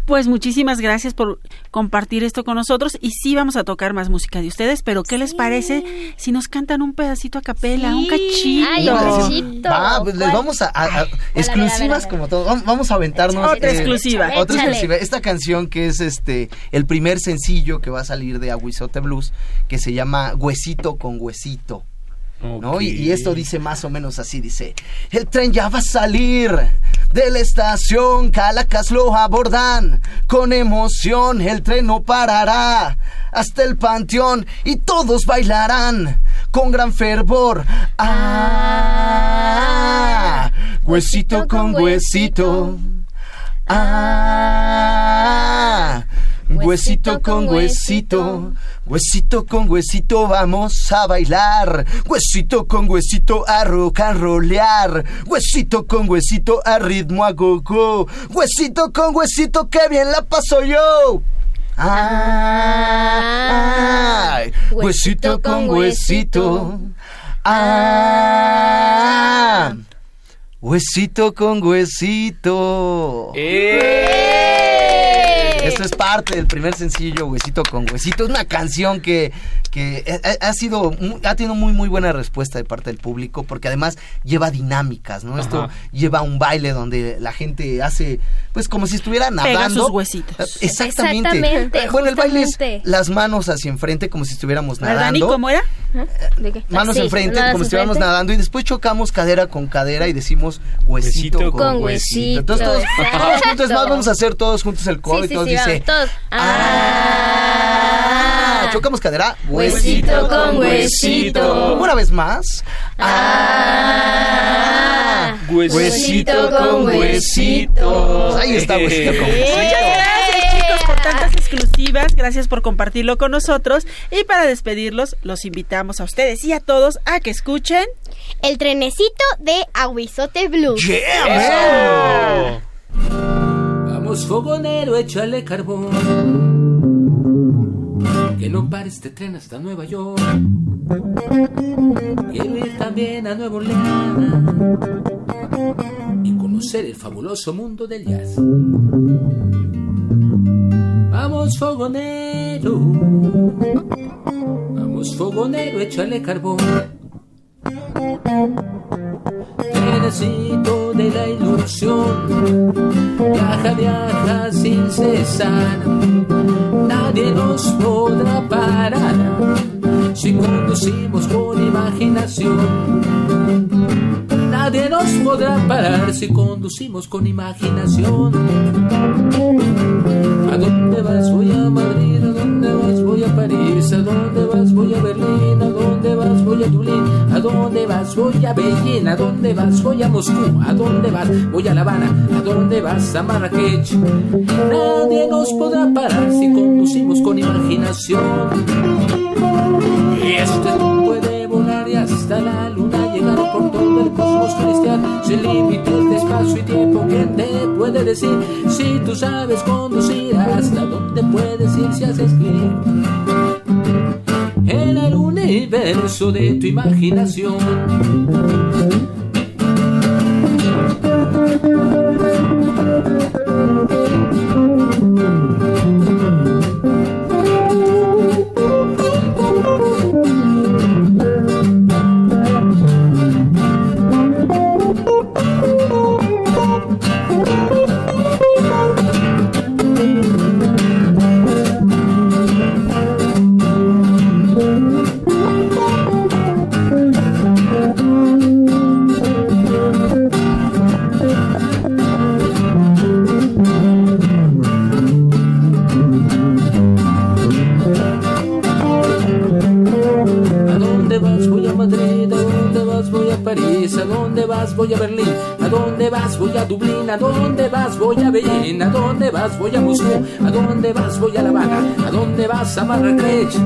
Speaker 4: Pues muchísimas gracias por compartir esto con nosotros y sí vamos a tocar más música de ustedes, pero ¿qué les parece si nos cantan un pedacito a capela, un cachito?
Speaker 13: Ay, un cachito.
Speaker 12: Va, pues les vamos a, a- a-
Speaker 13: a ver, a
Speaker 12: exclusivas
Speaker 13: ver.
Speaker 12: como todo. Vamos, a aventarnos
Speaker 4: Otra exclusiva.
Speaker 12: Otra exclusiva. Esta canción que es este el primer sencillo que va a salir de Aguizote Blues que se llama Huesito con Huesito. ¿No? Y, y esto dice más o menos así, dice, el tren ya va a salir de la estación, Calacas lo abordan, con emoción el tren no parará hasta el panteón y todos bailarán con gran fervor. Ah, huesito con huesito. Ah, huesito con huesito. Huesito con huesito vamos a bailar. Huesito con huesito a rock and rollear. Huesito con huesito a ritmo a go-go. Huesito con huesito que bien la paso yo. Ah, ay, huesito con huesito. Ah, huesito con huesito. Esto es parte del primer sencillo, Huesito con Huesito. Es una canción que, que ha, ha sido, ha tenido muy, muy buena respuesta de parte del público, porque además lleva dinámicas, ¿no? Esto lleva un baile donde la gente hace, pues como si estuviera nadando.
Speaker 4: Pega sus huesitos.
Speaker 12: Exactamente.
Speaker 13: Exactamente,
Speaker 12: bueno, el baile es las manos hacia enfrente, como si estuviéramos
Speaker 4: ¿Verdad,
Speaker 12: nadando.
Speaker 4: Dani? ¿Cómo era?
Speaker 13: ¿De qué?
Speaker 12: Manos
Speaker 13: Sí,
Speaker 12: enfrente, como si estuviéramos nadando, y después chocamos cadera con cadera y decimos huesito,
Speaker 1: Huesito
Speaker 12: con,
Speaker 13: con
Speaker 12: huesito.
Speaker 13: huesito,
Speaker 12: Entonces todos, todos juntos, más vamos a hacer todos juntos el coro
Speaker 13: Sí,
Speaker 12: y todos
Speaker 13: sí,
Speaker 12: dice,
Speaker 13: vamos, todos.
Speaker 12: ah, chocamos cadera,
Speaker 13: Huesito con huesito.
Speaker 12: Una vez más, ah,
Speaker 1: Huesito
Speaker 13: con huesito.
Speaker 12: Ahí está, huesito con
Speaker 4: Muchas
Speaker 12: huesito.
Speaker 4: gracias chicos por tantas exclusivas, gracias por compartirlo con nosotros y para despedirlos los invitamos a ustedes y a todos a que escuchen
Speaker 5: El trenecito de Aguizote Blues.
Speaker 12: Yeah, man.
Speaker 10: Vamos fogonero, échale carbón. Que no pare este tren hasta Nueva York. Quiero ir también a Nueva Orleans y conocer el fabuloso mundo del jazz. Vamos fogonero, vamos fogonero, échale carbón. Trenecito de la ilusión, viaja, viaja sin cesar. Nadie nos podrá parar. si conducimos con imaginación. Nadie nos podrá parar si conducimos con imaginación. ¿A dónde vas? Voy a Madrid. ¿A dónde vas? Voy a París. ¿A dónde vas? Voy a Berlín. A Dublín. ¿A dónde vas? Voy a Beijing. ¿A dónde vas? Voy a Moscú. ¿A dónde vas? Voy a La Habana. ¿A dónde vas? A Marrakech. Nadie nos podrá parar si conducimos con imaginación. Y este puede volar y hasta la luna llegar por todo el cosmos celestial sin límites de espacio y tiempo. ¿Quién te puede decir si tú sabes conducir hasta dónde puedes ir si haces clic? Universo de tu imaginación. Voy a Dublín. ¿A dónde vas? Voy a Beijing. ¿A dónde vas? Voy a Moscú. ¿A dónde vas? Voy a La Habana. ¿A dónde vas? A Marrakech.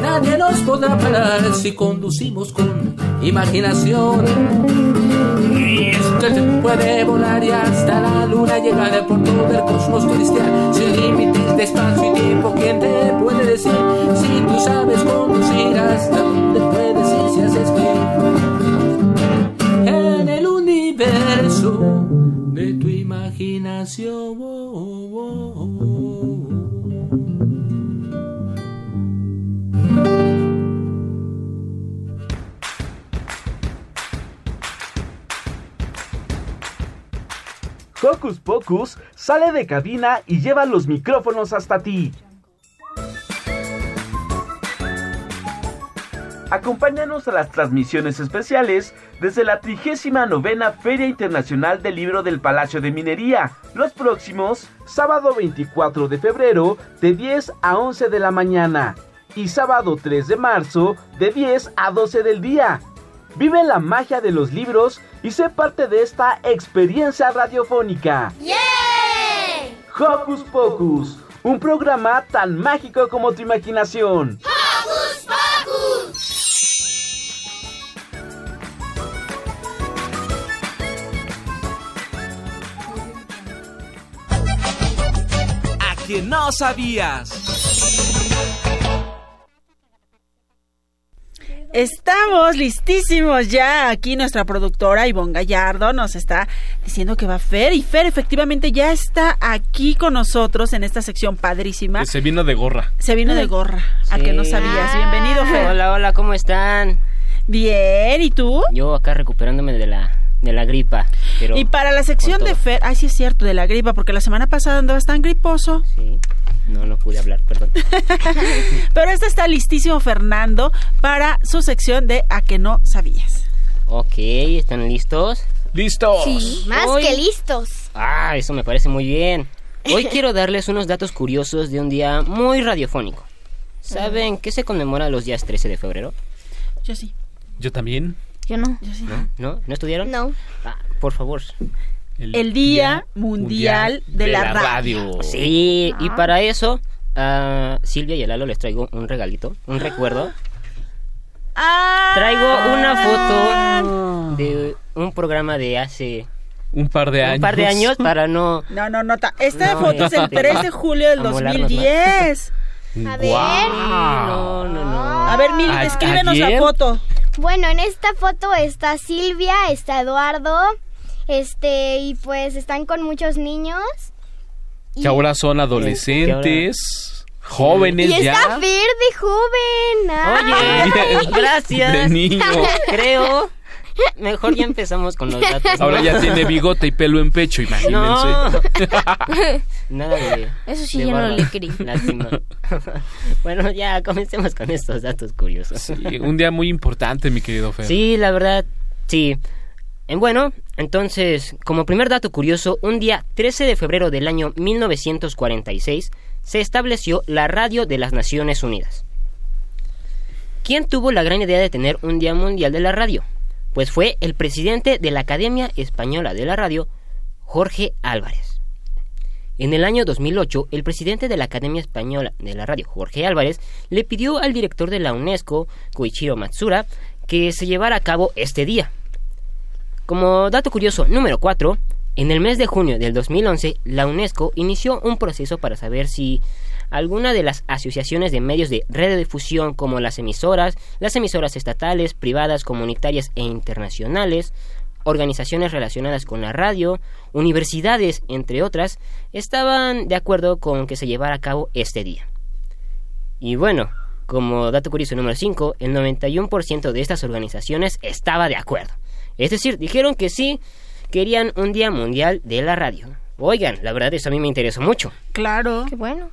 Speaker 10: Nadie nos podrá parar si conducimos con imaginación. Y puede volar y hasta la luna llegar por todo el cosmos celestial sin límites de espacio y tiempo. ¿Quién te puede decir si tú sabes conducir hasta dónde puedes ir si haces clic?
Speaker 1: Hocus Pocus sale de cabina y lleva los micrófonos hasta ti. Acompáñanos a las transmisiones especiales desde la 39 Feria Internacional del Libro del Palacio de Minería, los próximos sábado 24 de febrero de 10 a 11 de la mañana y sábado 3 de marzo de 10 a 12 del día. Vive la magia de los libros y sé parte de esta experiencia radiofónica. Hocus Pocus, un programa tan mágico como tu imaginación.
Speaker 8: ¡Hocus Pocus!
Speaker 1: Que no sabías.
Speaker 4: Estamos listísimos ya. Aquí nuestra productora Ivonne Gallardo nos está diciendo que va Fer. Y Fer efectivamente ya está aquí con nosotros en esta sección padrísima.
Speaker 1: Que se vino de gorra.
Speaker 4: Se vino de gorra. A que no sabías. Bienvenido, Fer.
Speaker 14: Hola, hola, ¿cómo están?
Speaker 4: Bien, ¿y tú?
Speaker 14: Yo acá recuperándome de la, de la gripa. Pero
Speaker 4: y para la sección de. Fer, ay, sí es cierto, de la gripa, porque la semana pasada andabas tan griposo.
Speaker 14: Sí, no, no pude hablar, perdón. [laughs]
Speaker 4: Pero este está listísimo, Fernando, para su sección de A que no sabías.
Speaker 14: ok, ¿están listos?
Speaker 1: ¡Listos!
Speaker 5: Sí, más
Speaker 14: Hoy-
Speaker 5: que listos.
Speaker 14: Ah, eso me parece muy bien. Hoy quiero [laughs] darles unos datos curiosos de un día muy radiofónico. ¿Saben qué se conmemora los días 13 de febrero?
Speaker 4: Yo sí.
Speaker 1: Yo también.
Speaker 5: Yo no.
Speaker 4: Yo sí.
Speaker 14: ¿No? ¿No? ¿No estudiaron?
Speaker 5: No.
Speaker 14: Ah, por favor.
Speaker 4: El Día Mundial de la Radio.
Speaker 14: Sí, y para eso, a Silvia y a Lalo les traigo un regalito, un recuerdo.
Speaker 4: Ah.
Speaker 14: Traigo una foto de un programa de hace
Speaker 1: Un par de años.
Speaker 14: un par de años para no...
Speaker 4: No, no, no. ta- Esta
Speaker 14: No,
Speaker 4: foto es del
Speaker 14: este,
Speaker 4: 3 de julio del
Speaker 14: amolarnos
Speaker 4: 2010.
Speaker 5: A ver.
Speaker 14: No, no, no.
Speaker 4: A ver, Mili,
Speaker 1: ¿A-
Speaker 4: descríbenos la foto.
Speaker 5: Bueno, en esta foto está Silvia, está Eduardo, este, y pues están con muchos niños.
Speaker 1: Que ahora son adolescentes, jóvenes
Speaker 5: Y
Speaker 1: ya.
Speaker 5: está Fer de joven.
Speaker 14: Oye,
Speaker 5: Ay. [laughs]
Speaker 14: gracias.
Speaker 1: De niño. [laughs]
Speaker 14: Creo [laughs] Mejor ya empezamos con los [laughs] datos.
Speaker 1: Ahora
Speaker 14: ¿no?
Speaker 1: ya tiene bigote y pelo en pecho, imagínense.
Speaker 14: No. [laughs] Nada de.
Speaker 13: Eso sí
Speaker 14: de
Speaker 13: ya no le creí.
Speaker 14: Lástima. bueno, ya comencemos con estos datos curiosos.
Speaker 1: Sí, un día muy importante, mi querido Fer.
Speaker 14: Sí, la verdad, sí. Eh, Bueno, entonces, como primer dato curioso, un día 13 de febrero del año 1946 se estableció la Radio de las Naciones Unidas. ¿Quién tuvo la gran idea de tener un Día Mundial de la Radio? Pues fue el presidente de la Academia Española de la Radio, Jorge Álvarez. En el año 2008, el presidente de la Academia Española de la Radio, Jorge Álvarez, le pidió al director de la UNESCO, Koichiro Matsura, que se llevara a cabo este día. Como dato curioso número 4, en el mes de junio del 2011, la UNESCO inició un proceso para saber si alguna de las asociaciones de medios de radiodifusión como las emisoras, las emisoras estatales, privadas, comunitarias e internacionales, organizaciones relacionadas con la radio, universidades, entre otras, estaban de acuerdo con que se llevara a cabo este día. Y bueno, como dato curioso número 5, el 91% de estas organizaciones estaba de acuerdo. Es decir, dijeron que sí, querían un Día Mundial de la Radio. Oigan, la verdad eso a mí me interesó mucho.
Speaker 4: Claro.
Speaker 13: Qué bueno.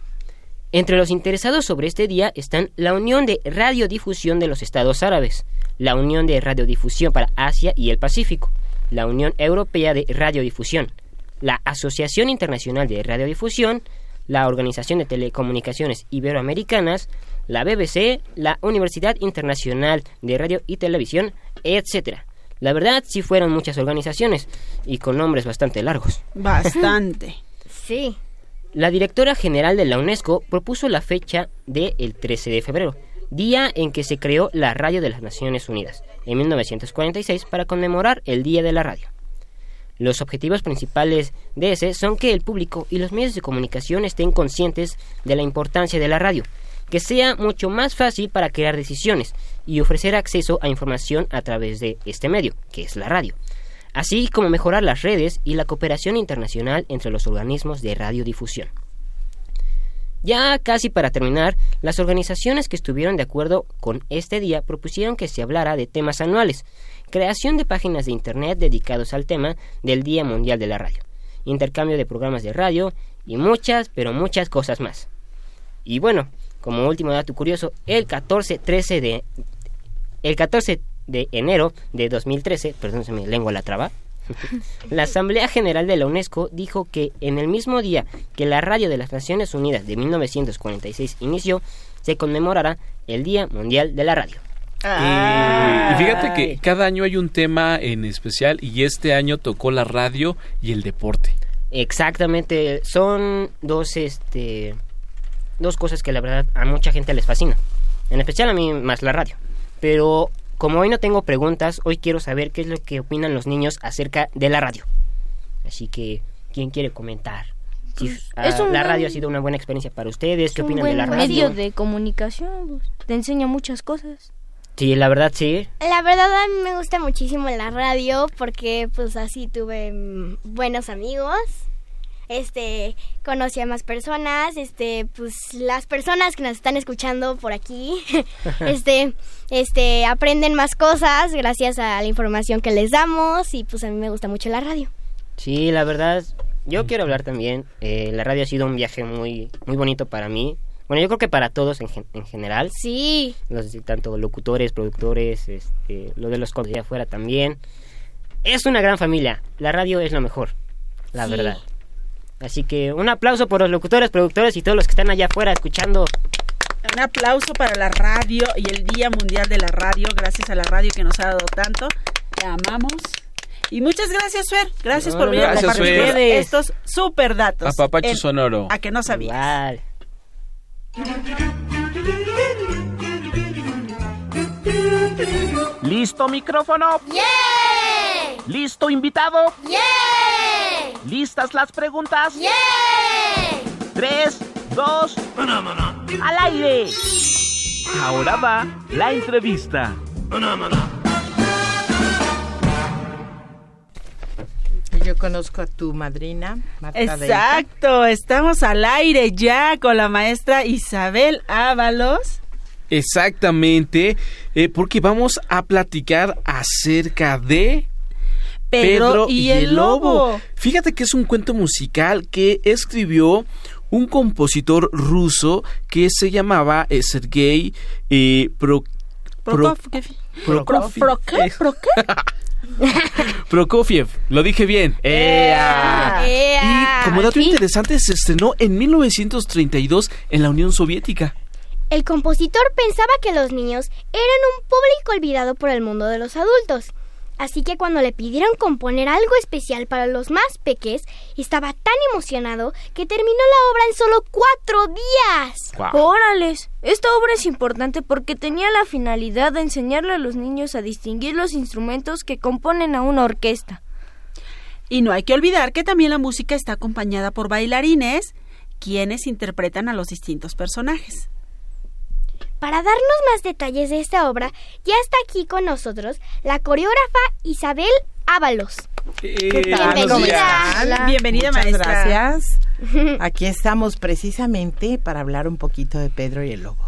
Speaker 14: Entre los interesados sobre este día están la Unión de Radiodifusión de los Estados Árabes, la Unión de Radiodifusión para Asia y el Pacífico, la Unión Europea de Radiodifusión, la Asociación Internacional de Radiodifusión, la Organización de Telecomunicaciones Iberoamericanas, la BBC, la Universidad Internacional de Radio y Televisión, etc. La verdad, sí fueron muchas organizaciones y con nombres bastante largos.
Speaker 4: Bastante. [laughs]
Speaker 5: Sí.
Speaker 14: La directora general de la UNESCO propuso la fecha del el 13 de febrero, día en que se creó la Radio de las Naciones Unidas, en 1946, para conmemorar el Día de la Radio. Los objetivos principales de ese son que el público y los medios de comunicación estén conscientes de la importancia de la radio, que sea mucho más fácil para crear decisiones y ofrecer acceso a información a través de este medio, que es la radio, así como mejorar las redes y la cooperación internacional entre los organismos de radiodifusión. Ya casi para terminar, las organizaciones que estuvieron de acuerdo con este día propusieron que se hablara de temas anuales, creación de páginas de Internet dedicados al tema del Día Mundial de la Radio, intercambio de programas de radio y muchas, pero muchas cosas más. Y bueno, como último dato curioso, el 14-13 de el 14 de enero de 2013, perdón, se me lengua la traba, la Asamblea General de la UNESCO dijo que en el mismo día que la Radio de las Naciones Unidas de 1946 inició, se conmemorará el Día Mundial de la Radio.
Speaker 1: Y, y fíjate que cada año hay un tema en especial y este año tocó la radio y el deporte.
Speaker 14: Exactamente, son dos este dos cosas que la verdad a mucha gente les fascina. En especial a mí más la radio. Pero como hoy no tengo preguntas, hoy quiero saber qué es lo que opinan los niños acerca de la radio. Así que, ¿quién quiere comentar? Si, ah,
Speaker 6: es un
Speaker 14: la
Speaker 6: buen-
Speaker 14: radio ha sido una buena experiencia para ustedes, ¿qué
Speaker 6: un
Speaker 14: opinan
Speaker 6: buen
Speaker 14: de la radio?
Speaker 6: medio de comunicación. pues, Te enseña muchas cosas.
Speaker 14: Sí, la verdad sí.
Speaker 5: La verdad a mí me gusta muchísimo la radio porque pues así tuve mm, buenos amigos. Este, conocí a más personas, este, pues las personas que nos están escuchando por aquí, [laughs] este, este, aprenden más cosas gracias a la información que les damos y pues a mí me gusta mucho la radio.
Speaker 14: Sí, la verdad, yo quiero hablar también. eh, la radio ha sido un viaje muy, muy bonito para mí. Bueno, yo creo que para todos en, gen- en general.
Speaker 5: Sí.
Speaker 14: Los, tanto locutores, productores, este, lo de los de afuera también. Es una gran familia. La radio es lo mejor, la
Speaker 4: Sí.
Speaker 14: verdad. Así que un aplauso por los locutores, productores y todos los que están allá afuera escuchando.
Speaker 4: Un aplauso para la radio y el Día Mundial de la Radio. Gracias a la radio que nos ha dado tanto. Te amamos. Y muchas gracias, Fer. Gracias
Speaker 1: No,
Speaker 4: por venir a
Speaker 1: gracias,
Speaker 4: compartir
Speaker 1: Fer.
Speaker 4: estos super datos.
Speaker 1: Apapacho
Speaker 4: En-
Speaker 1: sonoro.
Speaker 4: A que no sabías.
Speaker 15: ¿Listo micrófono? ¿Listo invitado? ¿Listas las preguntas? Tres, dos, al aire. Ahora va la entrevista.
Speaker 16: Yo conozco a tu madrina, Marta Deita.
Speaker 4: Exacto, estamos al aire ya con la maestra Isabel Ábalos.
Speaker 1: Exactamente, eh, porque vamos a platicar acerca de
Speaker 4: Pedro y el Lobo.
Speaker 1: Fíjate que es un cuento musical que escribió un compositor ruso que se llamaba eh, Sergei eh, Pro- Pro-
Speaker 4: Prokofiev.
Speaker 1: Prokofiev.
Speaker 4: ¿Pro qué? ¿Pro qué? [laughs]
Speaker 1: Prokofiev, lo dije bien. ¡Ea! Y como dato interesante, se estrenó en 1932 en la Unión Soviética.
Speaker 5: El compositor pensaba que los niños eran un público olvidado por el mundo de los adultos. Así que cuando le pidieron componer algo especial para los más peques, estaba tan emocionado que terminó la obra en solo cuatro días.
Speaker 6: ¡Órales! Esta obra es importante porque tenía la finalidad de enseñarle a los niños a distinguir los instrumentos que componen a una orquesta.
Speaker 4: Y no hay que olvidar que también la música está acompañada por bailarines, quienes interpretan a los distintos personajes.
Speaker 5: Para darnos más detalles de esta obra, ya está aquí con nosotros la coreógrafa Isabel Ábalos.
Speaker 16: ¿Qué tal?
Speaker 5: Bienvenida.
Speaker 4: Bienvenida,
Speaker 16: Muchas
Speaker 4: maestra.
Speaker 16: gracias. [laughs] Aquí estamos precisamente para hablar un poquito de Pedro y el Lobo.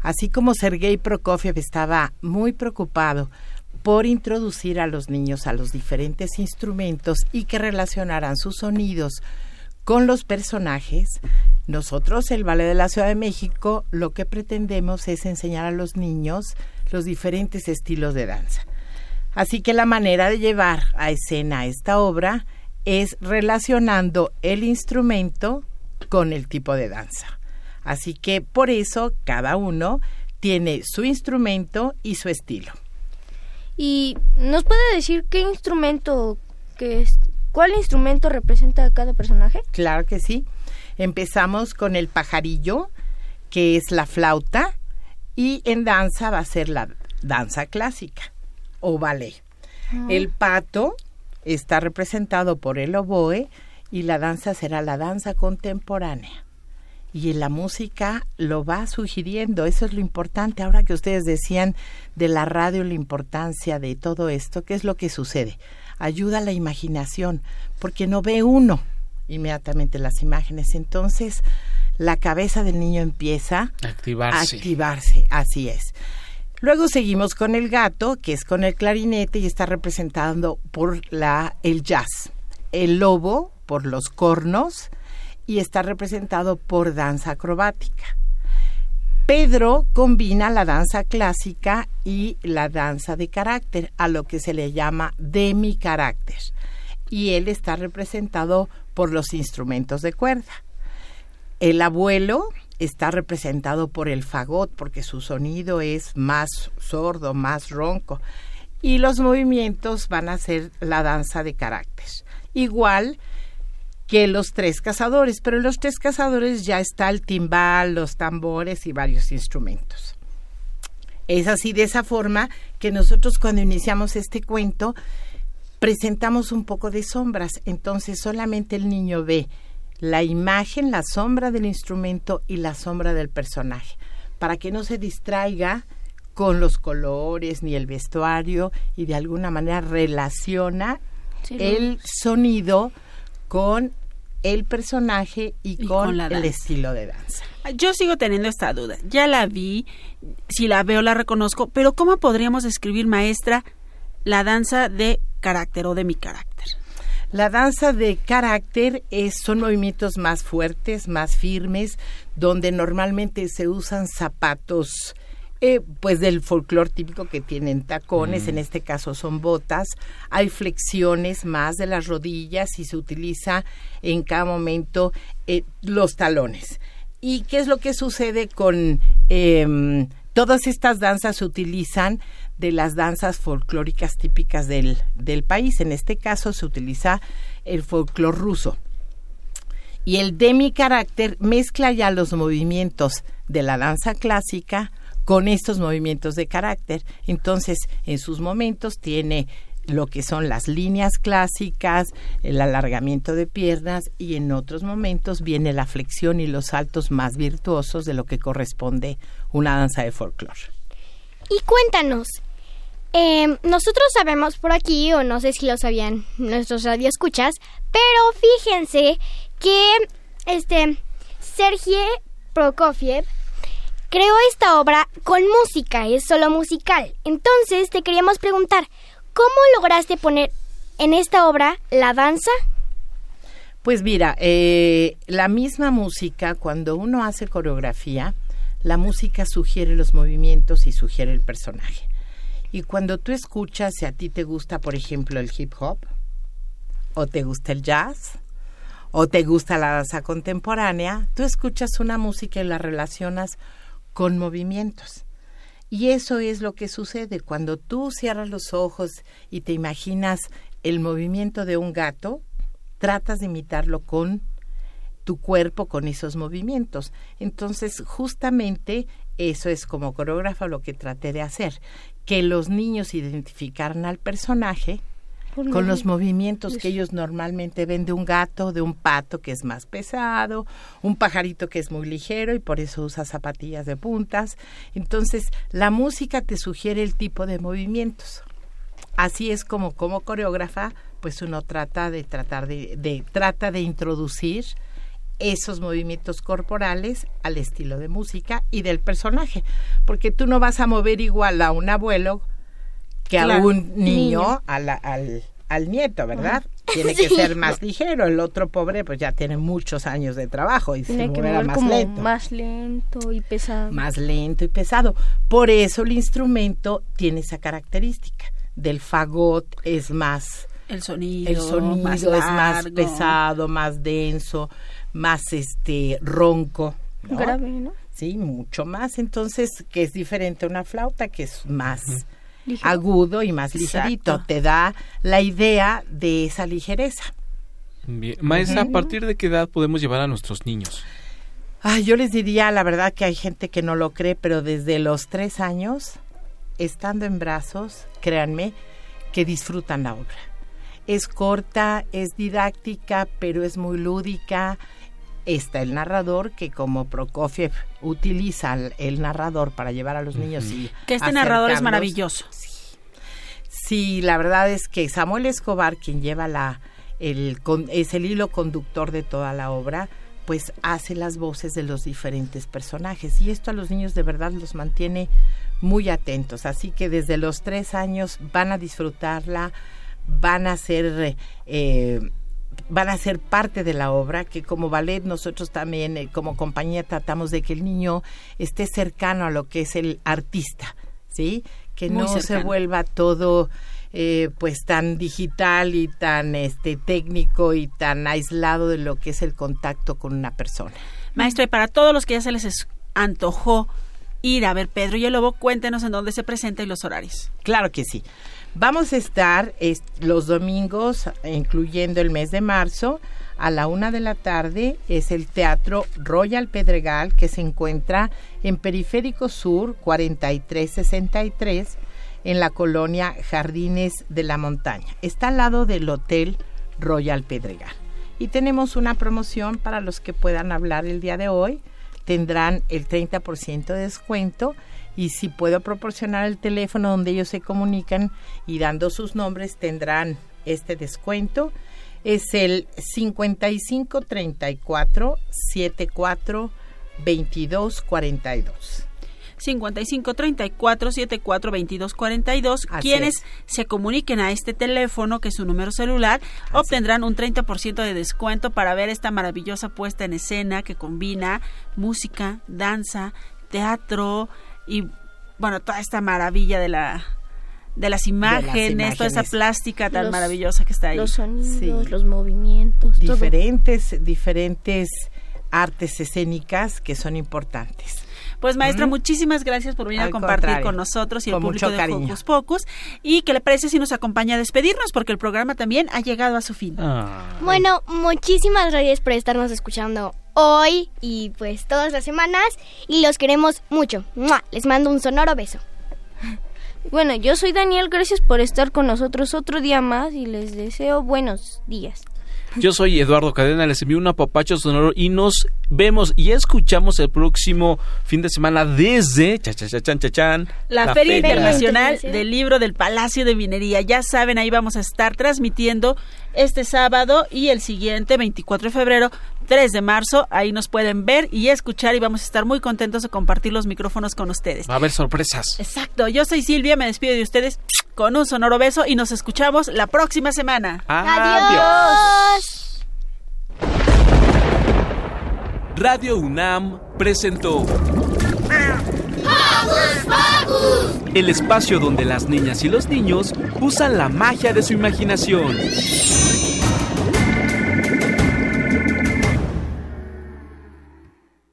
Speaker 16: Así como Sergei Prokofiev estaba muy preocupado por introducir a los niños a los diferentes instrumentos y que relacionaran sus sonidos con los personajes, nosotros, el Ballet de la Ciudad de México, lo que pretendemos es enseñar a los niños los diferentes estilos de danza. Así que la manera de llevar a escena esta obra es relacionando el instrumento con el tipo de danza. Así que por eso cada uno tiene su instrumento y su estilo.
Speaker 6: ¿Y nos puede decir qué instrumento, que es, cuál instrumento representa a cada personaje?
Speaker 16: Claro que sí. Empezamos con el pajarillo, que es la flauta, y en danza va a ser la danza clásica o ballet.
Speaker 6: Ah.
Speaker 16: El pato está representado por el oboe y la danza será la danza contemporánea. Y la música lo va sugiriendo, eso es lo importante. Ahora que ustedes decían de la radio, la importancia de todo esto, ¿qué es lo que sucede? Ayuda a la imaginación, porque no ve uno inmediatamente las imágenes. Entonces, la cabeza del niño empieza
Speaker 1: Activarse.
Speaker 16: a activarse, así es. Luego seguimos con el gato, que es con el clarinete y está representando por la el jazz. El lobo por los cornos y está representado por danza acrobática. Pedro combina la danza clásica y la danza de carácter, a lo que se le llama demi-carácter. Y él está representado por los instrumentos de cuerda. El abuelo está representado por el fagot, porque su sonido es más sordo, más ronco. Y los movimientos van a ser la danza de carácter. Igual que los tres cazadores, pero en los tres cazadores ya está el timbal, los tambores y varios instrumentos. Es así de esa forma que nosotros cuando iniciamos este cuento presentamos un poco de sombras, entonces solamente el niño ve la imagen, la sombra del instrumento y la sombra del personaje, para que no se distraiga con los colores ni el vestuario y de alguna manera relaciona
Speaker 4: Sí,
Speaker 16: el sonido con el personaje y,
Speaker 4: Y
Speaker 16: con,
Speaker 4: con la
Speaker 16: el estilo de danza.
Speaker 4: Yo sigo teniendo esta duda. Ya la vi, si la veo la reconozco, pero ¿cómo podríamos describir, maestra, la danza de carácter o de mi carácter?
Speaker 16: La danza de carácter es, son movimientos más fuertes, más firmes, donde normalmente se usan zapatos eh, pues del folclore típico que tienen tacones,
Speaker 17: Mm.
Speaker 16: en este caso son botas, hay flexiones más de las rodillas y se utiliza en cada momento eh, los talones. ¿Y qué es lo que sucede con em, todas estas danzas? Se utilizan de las danzas folclóricas típicas del, del país. En este caso se utiliza el folclore ruso. Y el demi carácter mezcla ya los movimientos de la danza clásica con estos movimientos de carácter. Entonces, en sus momentos tiene lo que son las líneas clásicas, el alargamiento de piernas y en otros momentos viene la flexión y los saltos más virtuosos de lo que corresponde una danza de folclore.
Speaker 5: Y cuéntanos, eh, nosotros sabemos por aquí, o no sé si lo sabían nuestros radioescuchas, pero fíjense que este Sergei Prokofiev creó esta obra con música, es solo musical. Entonces te queríamos preguntar, ¿cómo lograste poner en esta obra la danza?
Speaker 16: Pues mira, eh, la misma música, cuando uno hace coreografía, la música sugiere los movimientos y sugiere el personaje. Y cuando tú escuchas, si a ti te gusta, por ejemplo, el hip hop, o te gusta el jazz, o te gusta la danza contemporánea, tú escuchas una música y la relacionas con movimientos. Y eso es lo que sucede cuando tú cierras los ojos y te imaginas el movimiento de un gato, tratas de imitarlo con tu cuerpo, con esos movimientos. Entonces, justamente eso es como coreógrafa lo que traté de hacer, que los niños identificaran al personaje con los movimientos que ellos normalmente ven de un gato, de un pato que es más pesado, un pajarito que es muy ligero y por eso usa zapatillas de puntas. Entonces, la música te sugiere el tipo de movimientos. Así es como como coreógrafa, pues uno trata de tratar de, de trata de introducir esos movimientos corporales al estilo de música y del personaje, porque tú no vas a mover igual a un abuelo que a un niño, al, al, nieto, ¿verdad? [laughs] Tiene que ser más ligero. El otro pobre, pues ya tiene muchos años de trabajo y
Speaker 6: Tiene
Speaker 16: se
Speaker 6: que
Speaker 16: más
Speaker 6: como
Speaker 16: lento.
Speaker 6: más lento y pesado.
Speaker 16: Más lento y pesado. Por eso el instrumento tiene esa característica. Del fagot es más.
Speaker 4: El sonido,
Speaker 16: El sonido
Speaker 4: más
Speaker 16: es más pesado, más denso, más este ronco. ¿no?
Speaker 6: Grave, ¿no?
Speaker 16: Sí, mucho más. Entonces, que es diferente a una flauta, que es más
Speaker 6: Ligero.
Speaker 16: agudo y más ligerito.
Speaker 4: Exacto.
Speaker 16: Te da la idea de esa ligereza.
Speaker 1: Bien. Maestra, ¿a partir de qué edad podemos llevar a nuestros niños?
Speaker 16: Ay, yo les diría, la verdad que hay gente que no lo cree, pero desde los tres años, estando en brazos, créanme, que disfrutan la obra. Es corta, es didáctica, pero es muy lúdica. Está el narrador, que como Prokofiev utiliza el, el narrador para llevar a los niños y
Speaker 4: Que este narrador es maravilloso.
Speaker 16: Sí, la verdad es que Samuel Escobar, quien lleva la, el, con- es el hilo conductor de toda la obra, pues hace las voces de los diferentes personajes. Y esto a los niños de verdad los mantiene muy atentos. Así que desde los tres años van a disfrutarla, van a ser... eh, van a ser parte de la obra, que como ballet nosotros también eh, como compañía tratamos de que el niño esté cercano a lo que es el artista, ¿sí? Que
Speaker 4: Muy
Speaker 16: no se vuelva todo eh, pues tan digital y tan este técnico y tan aislado de lo que es el contacto con una persona.
Speaker 4: Maestra, y para todos los que ya se les es- antojó ir a ver Pedro y el Lobo, cuéntenos en dónde se presenta y los horarios.
Speaker 16: Claro que sí. Vamos a estar es- los domingos, incluyendo el mes de marzo, a la una de la tarde. Es el Teatro Royal Pedregal, que se encuentra en Periférico Sur 4363, en la colonia Jardines de la Montaña. Está al lado del Hotel Royal Pedregal. Y tenemos una promoción para los que puedan hablar el día de hoy. Tendrán el 30% de descuento y si puedo proporcionar el teléfono donde ellos se comunican y dando sus nombres tendrán este descuento. Es el 5534 74 22 42.
Speaker 4: 55 34 74 22 42.
Speaker 16: Así
Speaker 4: Quienes
Speaker 16: es.
Speaker 4: se comuniquen a este teléfono, que es su número celular, obtendrán un 30% de descuento para ver esta maravillosa puesta en escena que combina música, danza, teatro y, bueno, toda esta maravilla de la de las imágenes, toda esa plástica tan
Speaker 6: Los-
Speaker 4: maravillosa que está ahí.
Speaker 6: Los sonidos,
Speaker 16: Sí.
Speaker 6: los movimientos, todo.
Speaker 16: Diferentes, diferentes artes escénicas que son importantes.
Speaker 4: Pues maestra,
Speaker 16: ¿Mm?
Speaker 4: muchísimas gracias por venir
Speaker 16: Al
Speaker 4: a compartir con nosotros y el público
Speaker 16: mucho
Speaker 4: de. Hocus Pocus. Y que le parece si nos acompaña a despedirnos, porque el programa también ha llegado a su fin.
Speaker 5: Bueno, muchísimas gracias por estarnos escuchando hoy y pues todas las semanas y los queremos mucho. ¡Mua! Les mando un sonoro beso.
Speaker 6: Bueno, yo soy Daniel, gracias por estar con nosotros otro día más y les deseo buenos días.
Speaker 1: Yo soy Eduardo Cadena, les envío un apapacho sonoro y nos vemos y escuchamos el próximo fin de semana desde cha, cha, cha, chan, cha, chan,
Speaker 4: La, Feria Internacional del Libro del Palacio de Minería. Ya saben, ahí vamos a estar transmitiendo este sábado y el siguiente, 24 de febrero, 3 de marzo. Ahí nos pueden ver y escuchar y vamos a estar muy contentos de compartir los micrófonos con ustedes.
Speaker 1: Va a haber sorpresas.
Speaker 4: Exacto, yo soy Silvia, me despido de ustedes con un sonoro beso y nos escuchamos la próxima semana.
Speaker 5: Adiós.
Speaker 1: Radio UNAM presentó el espacio donde las niñas y los niños usan la magia de su imaginación.